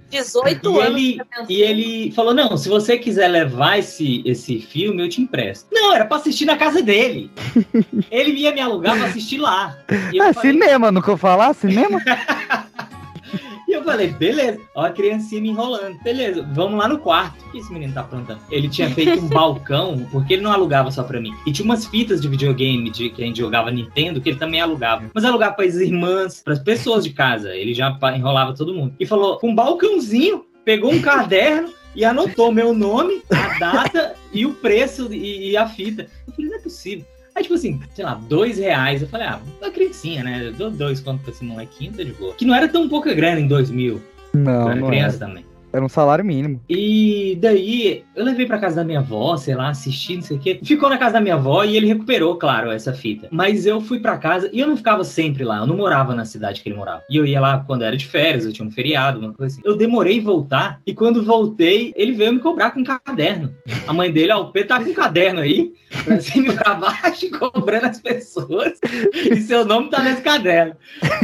18
E
anos.
ele, e ele falou: Não, se você quiser levar esse, esse filme, eu te empresto. Não, era pra assistir na casa dele. [LAUGHS] ele ia me alugar pra assistir lá. E eu,
Ah,
falei,
cinema, nunca eu falar? Cinema? [LAUGHS]
e eu falei: Beleza, ó, a criancinha me enrolando. Beleza, vamos lá no quarto. O que esse menino tá aprontando? Ele tinha [LAUGHS] feito um balcão, porque ele não alugava só pra mim. E tinha umas fitas de videogame de, que a gente jogava Nintendo, que ele também alugava. Mas alugava pras irmãs, pras pessoas de casa. Ele já enrolava todo mundo. E falou: Com um balcãozinho, pegou um caderno. E anotou meu nome, a data e o preço e, e a fita. Eu falei, não é possível. Aí, tipo assim, sei lá, dois reais. Eu falei, ah, uma criancinha, né? Eu dou dois conto pra esse molequinho, tá de boa. Que não era tão pouca grana em 2000. eu
Não,
era
não
criança
era.
também.
Era um salário mínimo.
E daí, eu levei pra casa da minha avó, sei lá, assisti, não sei o quê. Ficou na casa da minha avó e ele recuperou, claro, essa fita. Mas eu fui pra casa e eu não ficava sempre lá, eu não morava na cidade que ele morava. E eu ia lá quando era de férias, eu tinha um feriado, uma coisa assim. Eu demorei em voltar e quando voltei, ele veio me cobrar com um caderno. A mãe dele, ó, o Pedro tá com um caderno aí, pra cima e pra baixo, [LAUGHS] cobrando as pessoas. E seu nome tá nesse caderno.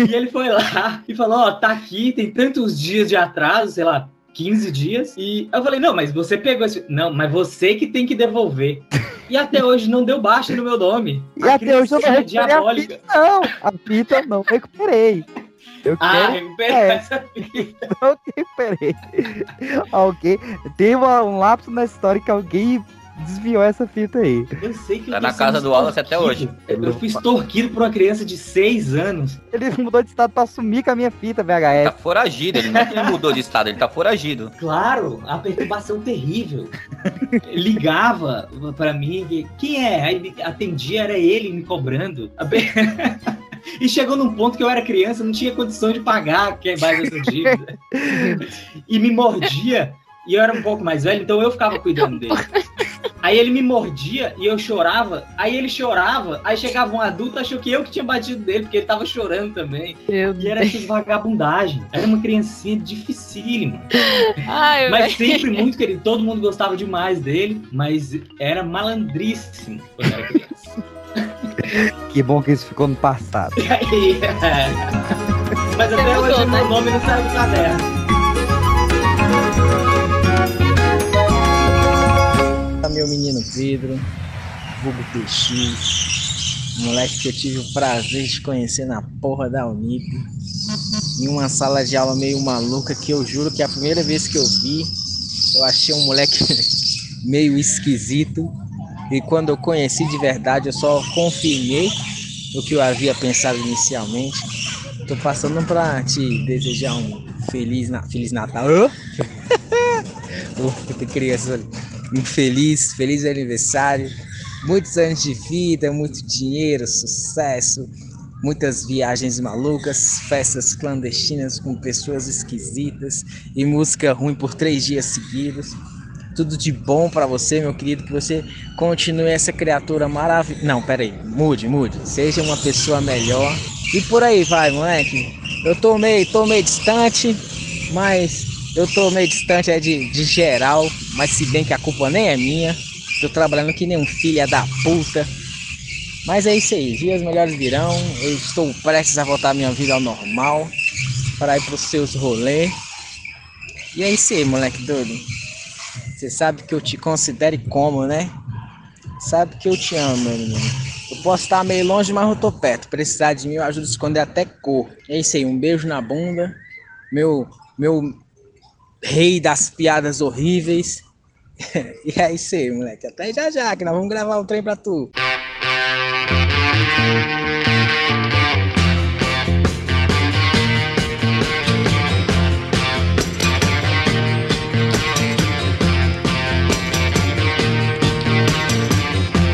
E ele foi lá e falou: Ó, tá aqui, tem tantos dias de atraso, sei lá, 15 dias. E eu falei: Não, mas você pegou esse. Não, mas você que tem que devolver. E até hoje não deu baixa no meu nome.
E até hoje eu não recuperei a
diabólica.
fita, não. A fita eu não recuperei. Eu
Ah,
quero.
recuperei
é,
essa fita. [LAUGHS]
não recuperei. Alguém. Tem uma- um lapso na história que alguém desviou essa fita aí.
Eu sei que eu
Tá
tô
na casa do Wallace até hoje.
Eu fui extorquido por uma criança de 6 anos.
Ele mudou de estado pra sumir com a minha fita VHS.
Tá foragido, ele não é que ele mudou de estado, ele tá foragido.
Claro, a perturbação terrível. Ligava pra mim, e, quem é? Aí atendia, era ele me cobrando. [LAUGHS] E chegou num ponto que eu era criança, não tinha condição de pagar que mais essa dívida. [LAUGHS] e me mordia, e eu era um pouco mais velho, então eu ficava cuidando dele. Aí ele me mordia e eu chorava, aí ele chorava, aí chegava um adulto, achou que eu que tinha batido dele, porque ele tava chorando também. e era essas vagabundagem. Era uma criancinha dificílima.
Ai,
Mas
velho. [LAUGHS]
sempre muito querido. Todo mundo gostava demais dele, mas era malandríssimo quando era criança. [LAUGHS]
Que bom que isso ficou no passado. [LAUGHS]
É. Mas até hoje
mudou,
meu
né?
nome não saiu do caderno.
Meu menino Pedro, vulgo PX, moleque que eu tive o prazer de conhecer na porra da Unip, em uma sala de aula meio maluca que eu juro que a primeira vez que eu vi, eu achei um moleque [LAUGHS] meio esquisito e quando eu conheci de verdade eu só confirmei o que eu havia pensado inicialmente. Tô passando pra te desejar um feliz, na... feliz Natal. Puta [LAUGHS] criança, um feliz, aniversário, muitos anos de vida, muito dinheiro, sucesso, muitas viagens malucas, festas clandestinas com pessoas esquisitas e música ruim por três dias seguidos. Tudo de bom pra você, meu querido, que você continue essa criatura maravilhosa. Não, pera aí, mude, mude. Seja uma pessoa melhor. E por aí vai, moleque. Eu tô meio, tô meio distante, mas eu tô meio distante é de, de geral, mas se bem que a culpa nem é minha. Tô trabalhando que nem um filho da puta. Mas é isso aí, dias melhores virão. Eu estou prestes a voltar a minha vida ao normal. Para ir pros seus rolês. E é isso aí, moleque doido. Você sabe que eu te considere como, né? Sabe que eu te amo, meu menino. Eu posso estar meio longe, mas eu tô perto. Precisar de mim, eu ajudo a esconder até cor. É isso aí, um beijo na bunda. Meu, meu rei das piadas horríveis. [LAUGHS] e é isso aí, moleque. Até já já, que nós vamos gravar um trem pra tu.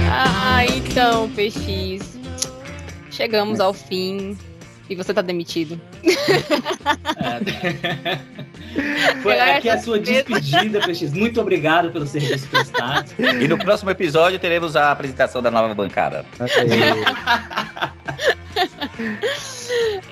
Ah, então, PX. Chegamos ao fim. E você tá demitido. [LAUGHS]
Foi aqui a sua despedida, PX. Muito obrigado pelo serviço prestado.
E no próximo episódio teremos a apresentação da nova bancada.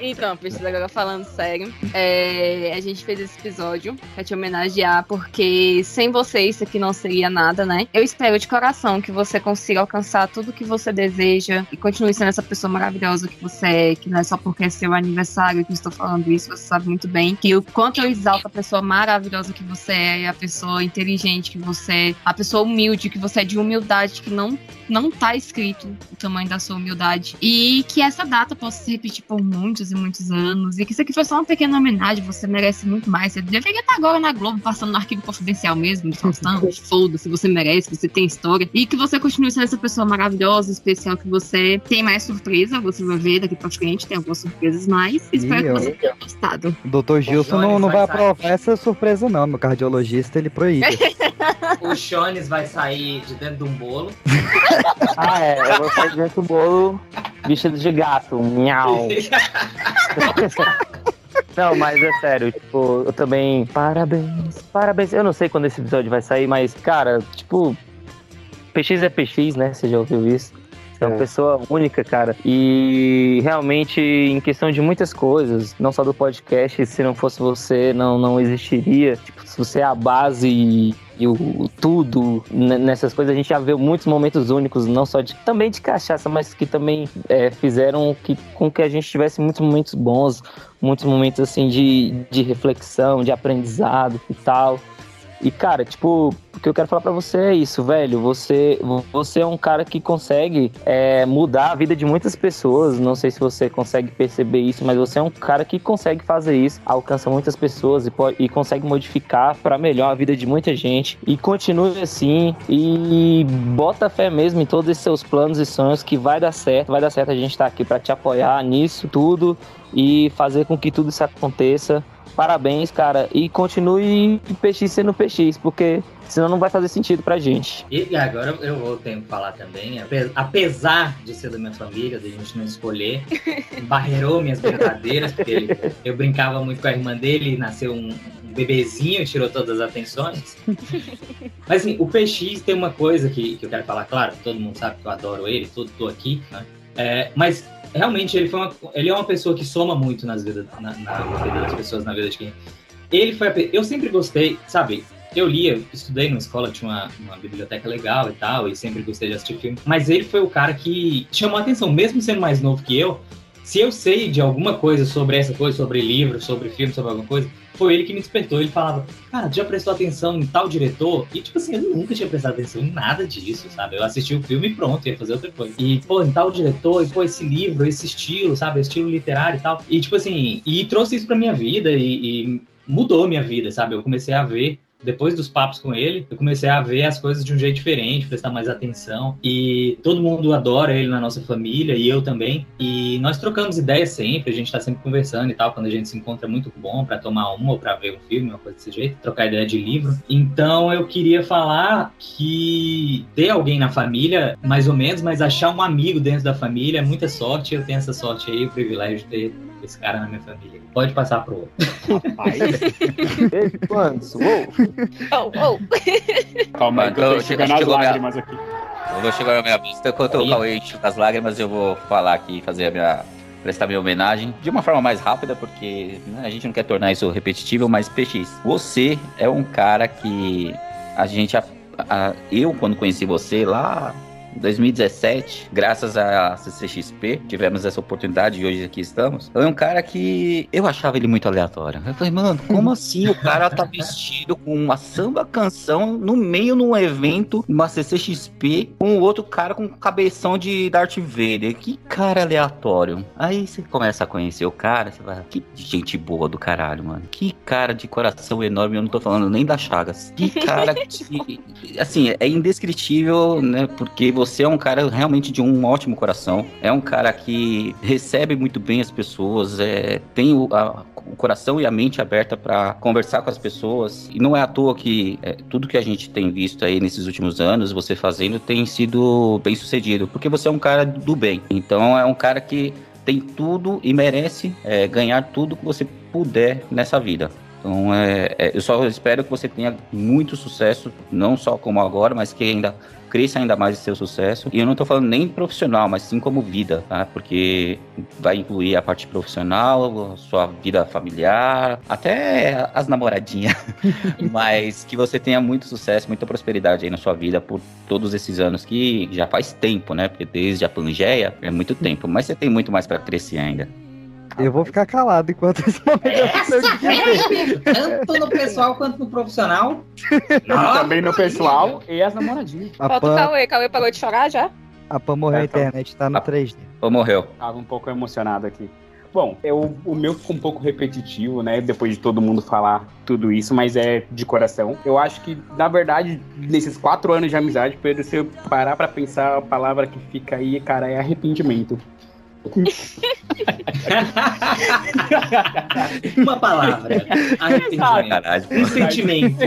Então, PX, agora falando sério, é, a gente fez esse episódio pra te homenagear, porque sem você isso aqui não seria nada, né? Eu espero de coração que você consiga alcançar tudo que você deseja e continue sendo essa pessoa maravilhosa que você é, que não é só porque é seu aniversário que eu estou falando isso, você sabe muito bem que o quanto eu exalto a pessoa maravilhosa que você é, a pessoa inteligente que você é, a pessoa humilde que você é, de humildade que não, não tá escrito o tamanho da sua humildade. E que essa data possa se repetir por muitos e muitos anos. E que isso aqui foi só uma pequena homenagem, você merece muito mais. Você deveria estar agora na Globo, passando no arquivo confidencial mesmo, de Faustão. [LAUGHS] Foda-se, você merece, você tem história. E que você continue sendo essa pessoa maravilhosa, especial que você tem mais surpresa, você vai ver daqui pra frente, tem algumas surpresas mais. Espero que você tenha gostado.
O doutor Gilson não, não
vai
vai aprovar essa surpresa, não. Meu cardiologista ele proíbe. [LAUGHS]
O Jones vai sair de dentro de um bolo. [LAUGHS]
Ah, é. Eu vou fazer dentro do bolo vestido de gato. Miau. [LAUGHS] Não, mas é sério, tipo, eu também. Parabéns, parabéns. Eu não sei quando esse episódio vai sair, mas, cara, tipo, PX é PX, né? Você já ouviu isso? Você é uma pessoa única, cara. E realmente, em questão de muitas coisas, não só do podcast, se não fosse você, não, não existiria. Tipo, se você é a base e, e o, tudo nessas coisas, a gente já viu muitos momentos únicos, não só de também de cachaça, mas que também é, fizeram que, com que a gente tivesse muitos momentos bons, muitos momentos assim de, de reflexão, de aprendizado e tal. E, cara, tipo, o que eu quero falar pra você é isso, velho. Você, você é um cara que consegue é, mudar a vida de muitas pessoas. Não sei se você consegue perceber isso, mas você é um cara que consegue fazer isso, alcança muitas pessoas e, pode, e consegue modificar pra melhor a vida de muita gente. E continue assim e bota fé mesmo em todos esses seus planos e sonhos que vai dar certo. Vai dar certo a gente tá aqui pra te apoiar nisso tudo e fazer com que tudo isso aconteça. Parabéns, cara. E continue PX sendo PX, porque senão não vai fazer sentido pra gente.
E agora eu vou ter que falar também, ape- apesar de ser da minha família, de a gente não escolher, [LAUGHS] barreirou minhas brincadeiras, porque ele- eu brincava muito com a irmã dele, nasceu um, um bebezinho, tirou todas as atenções. [LAUGHS] Mas assim, o PX tem uma coisa que, que eu quero falar, claro, todo mundo sabe que eu adoro ele, todo tô aqui, né? É, mas realmente ele, foi uma, ele é uma pessoa que soma muito nas vidas, na, na vida das pessoas, na vida de quem. Ele foi a, eu sempre gostei, sabe? Eu lia, estudei numa escola, tinha uma, uma biblioteca legal e tal, e sempre gostei de assistir filme. Mas ele foi o cara que chamou a atenção, mesmo sendo mais novo que eu. Se eu sei de alguma coisa sobre essa coisa, sobre livro, sobre filme, sobre alguma coisa, foi ele que me despertou. Ele falava, cara, já prestou atenção em tal diretor? E, tipo assim, eu nunca tinha prestado atenção em nada disso, sabe? Eu assisti o filme e pronto, ia fazer outra coisa. E, pô, em tal diretor, e, pô, esse livro, esse estilo, sabe? Estilo literário e tal. E, tipo assim, e trouxe isso pra minha vida e, e mudou minha vida, sabe? Eu comecei a ver depois dos papos com ele, eu comecei a ver as coisas de um jeito diferente, prestar mais atenção. E todo mundo adora ele na nossa família, e eu também. E nós trocamos ideias sempre, a gente tá sempre conversando e tal. Quando a gente se encontra é muito bom para tomar uma ou pra ver um filme, uma coisa desse jeito, trocar ideia de livro. Então eu queria falar que ter alguém na família, mais ou menos, mas achar um amigo dentro da família é muita sorte. Eu tenho essa sorte aí, o privilégio de ter esse cara na minha família. Pode passar pro outro.
Quantos? Uou.
Oh, oh.
Calma eu tô enxugando as lágrimas aqui.
Eu vou chegar na minha vista. Enquanto o Cauê enxuga as lágrimas, eu vou falar aqui fazer a minha. prestar minha homenagem de uma forma mais rápida, porque né, a gente não quer tornar isso repetitivo, mas PX, você é um cara que a gente. a- a- eu, quando conheci você lá. Em 2017, graças a CCXP, tivemos essa oportunidade e hoje aqui estamos. É um cara que eu achava ele muito aleatório. Eu falei, mano, como assim o cara tá vestido com uma samba canção no meio de um evento, uma CCXP, com outro cara com cabeção de Darth Vader? Que cara aleatório. Aí você começa a conhecer o cara, você vai, que gente boa do caralho, mano. Que cara de coração enorme, eu não tô falando nem das chagas. Que cara que, assim, é indescritível, né? Porque você é um cara realmente de um ótimo coração. É um cara que recebe muito bem as pessoas, é, tem o, a- o coração e a mente aberta para conversar com as pessoas. E não é à toa que é, tudo que a gente tem visto aí nesses últimos anos, você fazendo, tem sido bem sucedido. Porque você é um cara do bem. Então é um cara que tem tudo e merece é, ganhar tudo que você puder nessa vida. Então, é, é, eu só espero que você tenha muito sucesso, não só como agora, mas que ainda cresça ainda mais esse seu sucesso. E eu não tô falando nem profissional, mas sim como vida, tá? Porque vai incluir a parte profissional, sua vida familiar, até as namoradinhas. [LAUGHS] mas que você tenha muito sucesso, muita prosperidade aí na sua vida por todos esses anos que já faz tempo, né? Porque desde a Pangeia é muito tempo, mas você tem muito mais para crescer ainda.
Eu vou ficar calado enquanto momento
Essa
eu dizer.
tanto no pessoal quanto no profissional.
Também no pessoal e as namoradinhas.
A
Falta o
Pan,
Cauê. Cauê parou de chorar já?
a Pan morreu, a
É, tá.
internet tá no 3D.
Ou morreu?
Tava um pouco emocionado aqui. Bom, eu, o meu ficou um pouco repetitivo, né? Depois de todo mundo falar tudo isso, mas é de coração. Eu acho que, na verdade, nesses quatro anos de amizade, Pedro, se eu parar pra pensar, a palavra que fica aí, cara, é arrependimento. [LAUGHS] [LAUGHS]
Uma palavra. Arrependimento. Um sentimento.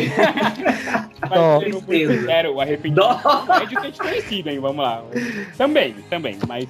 Mas sendo muito sincero, o arrependimento é de ter te conhecido, hein? Vamos lá. Também, também, mas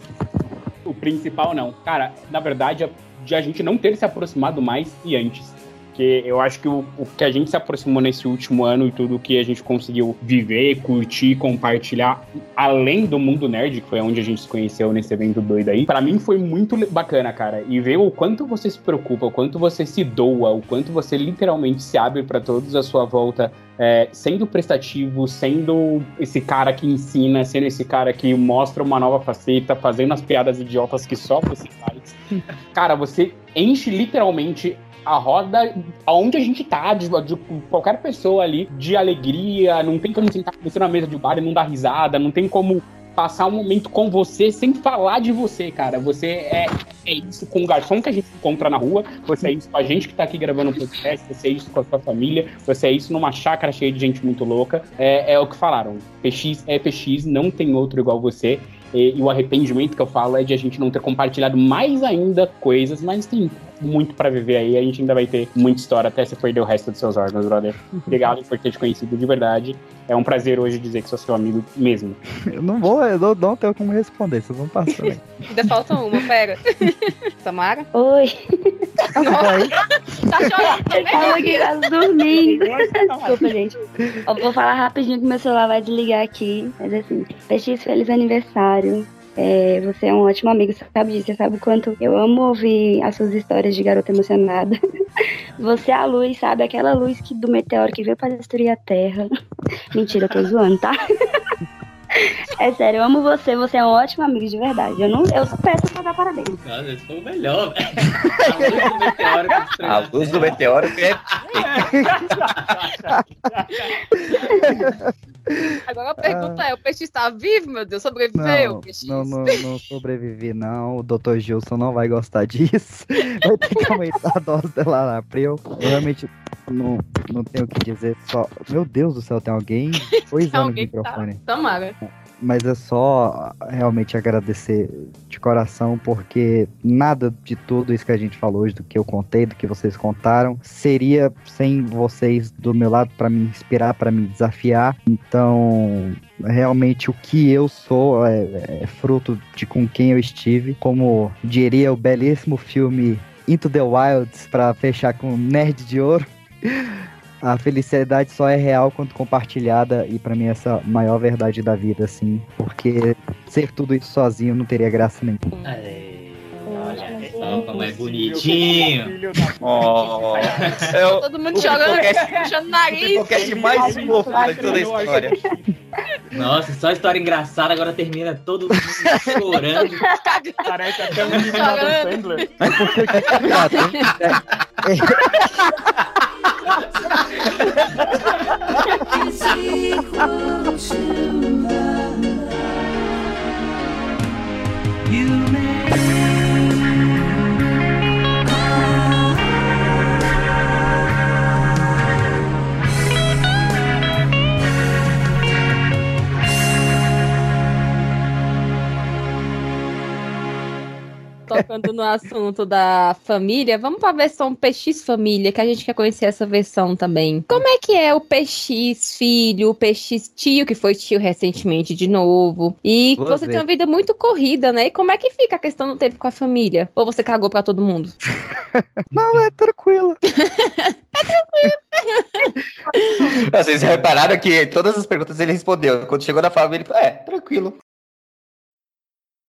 o principal não. Cara, na verdade, de a gente não ter se aproximado mais e antes. Porque eu acho que o, o que a gente se aproximou nesse último ano e tudo que a gente conseguiu viver, curtir, compartilhar, além do mundo nerd, que foi onde a gente se conheceu nesse evento doido aí, pra mim foi muito bacana, cara. E ver o quanto você se preocupa, o quanto você se doa, o quanto você literalmente se abre pra todos à sua volta, é, sendo prestativo, sendo esse cara que ensina, sendo esse cara que mostra uma nova faceta, fazendo as piadas idiotas que só você faz. [LAUGHS] Cara, você enche literalmente a roda aonde a gente tá, de, de qualquer pessoa ali, de alegria, não tem como sentar com você na mesa de bar e não dar risada, não tem como passar um momento com você sem falar de você, cara. Você é, é isso com o garçom que a gente encontra na rua, você é isso com a gente que tá aqui gravando um podcast, você é isso com a sua família, você é isso numa chácara cheia de gente muito louca. É, é o que falaram. PX é PX, não tem outro igual você. E, e o arrependimento que eu falo é de a gente não ter compartilhado mais ainda coisas, mas tem muito pra viver aí. A gente ainda vai ter muita história até você perder o resto dos seus órgãos, brother. [LAUGHS] Obrigado por ter te conhecido de verdade. É um prazer hoje dizer que sou seu amigo mesmo. [LAUGHS]
Eu não vou, eu não, não tenho como responder, vocês vão passar. né? [LAUGHS]
Ainda falta uma, pera. Samara?
Oi.
Tá chorando
Eu tava aqui quase dormindo. Desculpa, gente. Eu vou falar rapidinho que meu celular vai desligar aqui. Mas assim, PX, feliz aniversário. É, você é um ótimo amigo, você sabe disso. Você sabe o quanto eu amo ouvir as suas histórias de garota emocionada. [LAUGHS] Você é a luz, sabe? Aquela luz que, do meteoro que veio para destruir a Terra. [LAUGHS] Mentira, eu tô zoando, tá? [LAUGHS] É sério, eu amo você, você é um ótimo amigo de verdade. Eu, não, eu peço pra dar parabéns.
Nossa, eu sou o melhor, velho. A luz do meteoro que destruiu
A luz do meteoro é [LAUGHS]
Agora a pergunta é: o peixe está vivo, meu Deus? Sobreviveu?
Não,
peixe?
não, não, não sobrevivi, não. O Dr. Gilson não vai gostar disso. [LAUGHS] Vai ter que aumentar a dose dela na April. Eu realmente não, não tenho o que dizer. Só. Meu Deus do céu, tem alguém [LAUGHS]
Alguém que tá.
microfone.
Samara.
Mas é só realmente agradecer de coração, porque nada de tudo isso que a gente falou hoje, do que eu contei, do que vocês contaram, seria sem vocês do meu lado para me inspirar, para me desafiar. Então, realmente o que eu sou é, é fruto de com quem eu estive. Como diria o belíssimo filme Into the Wilds, para fechar com Nerd de Ouro. [LAUGHS] A felicidade só é real quando compartilhada e pra mim essa é a maior verdade da vida, assim. Porque ser tudo isso sozinho não teria graça nenhuma.
Olha só como é bonitinho.
Oh,
Todo mundo chorando, puxando o nariz.
O podcast mais fofo de toda a história.
Nossa, só história engraçada, agora termina todo mundo chorando.
Parece até um menino lá do Sandler. [LAUGHS]
Tocando no assunto da família, vamos pra versão PX Família, que a gente quer conhecer essa versão também. Como é que é o PX filho, o PX tio, que foi tio recentemente de novo? E você tem uma vida muito corrida, né? E como é que fica a questão do tempo com a família? Ou você cagou pra todo mundo? [LAUGHS]
Não, é tranquilo. [LAUGHS]
Vocês repararam que todas as perguntas ele respondeu. Quando chegou na família, ele falou, é, tranquilo.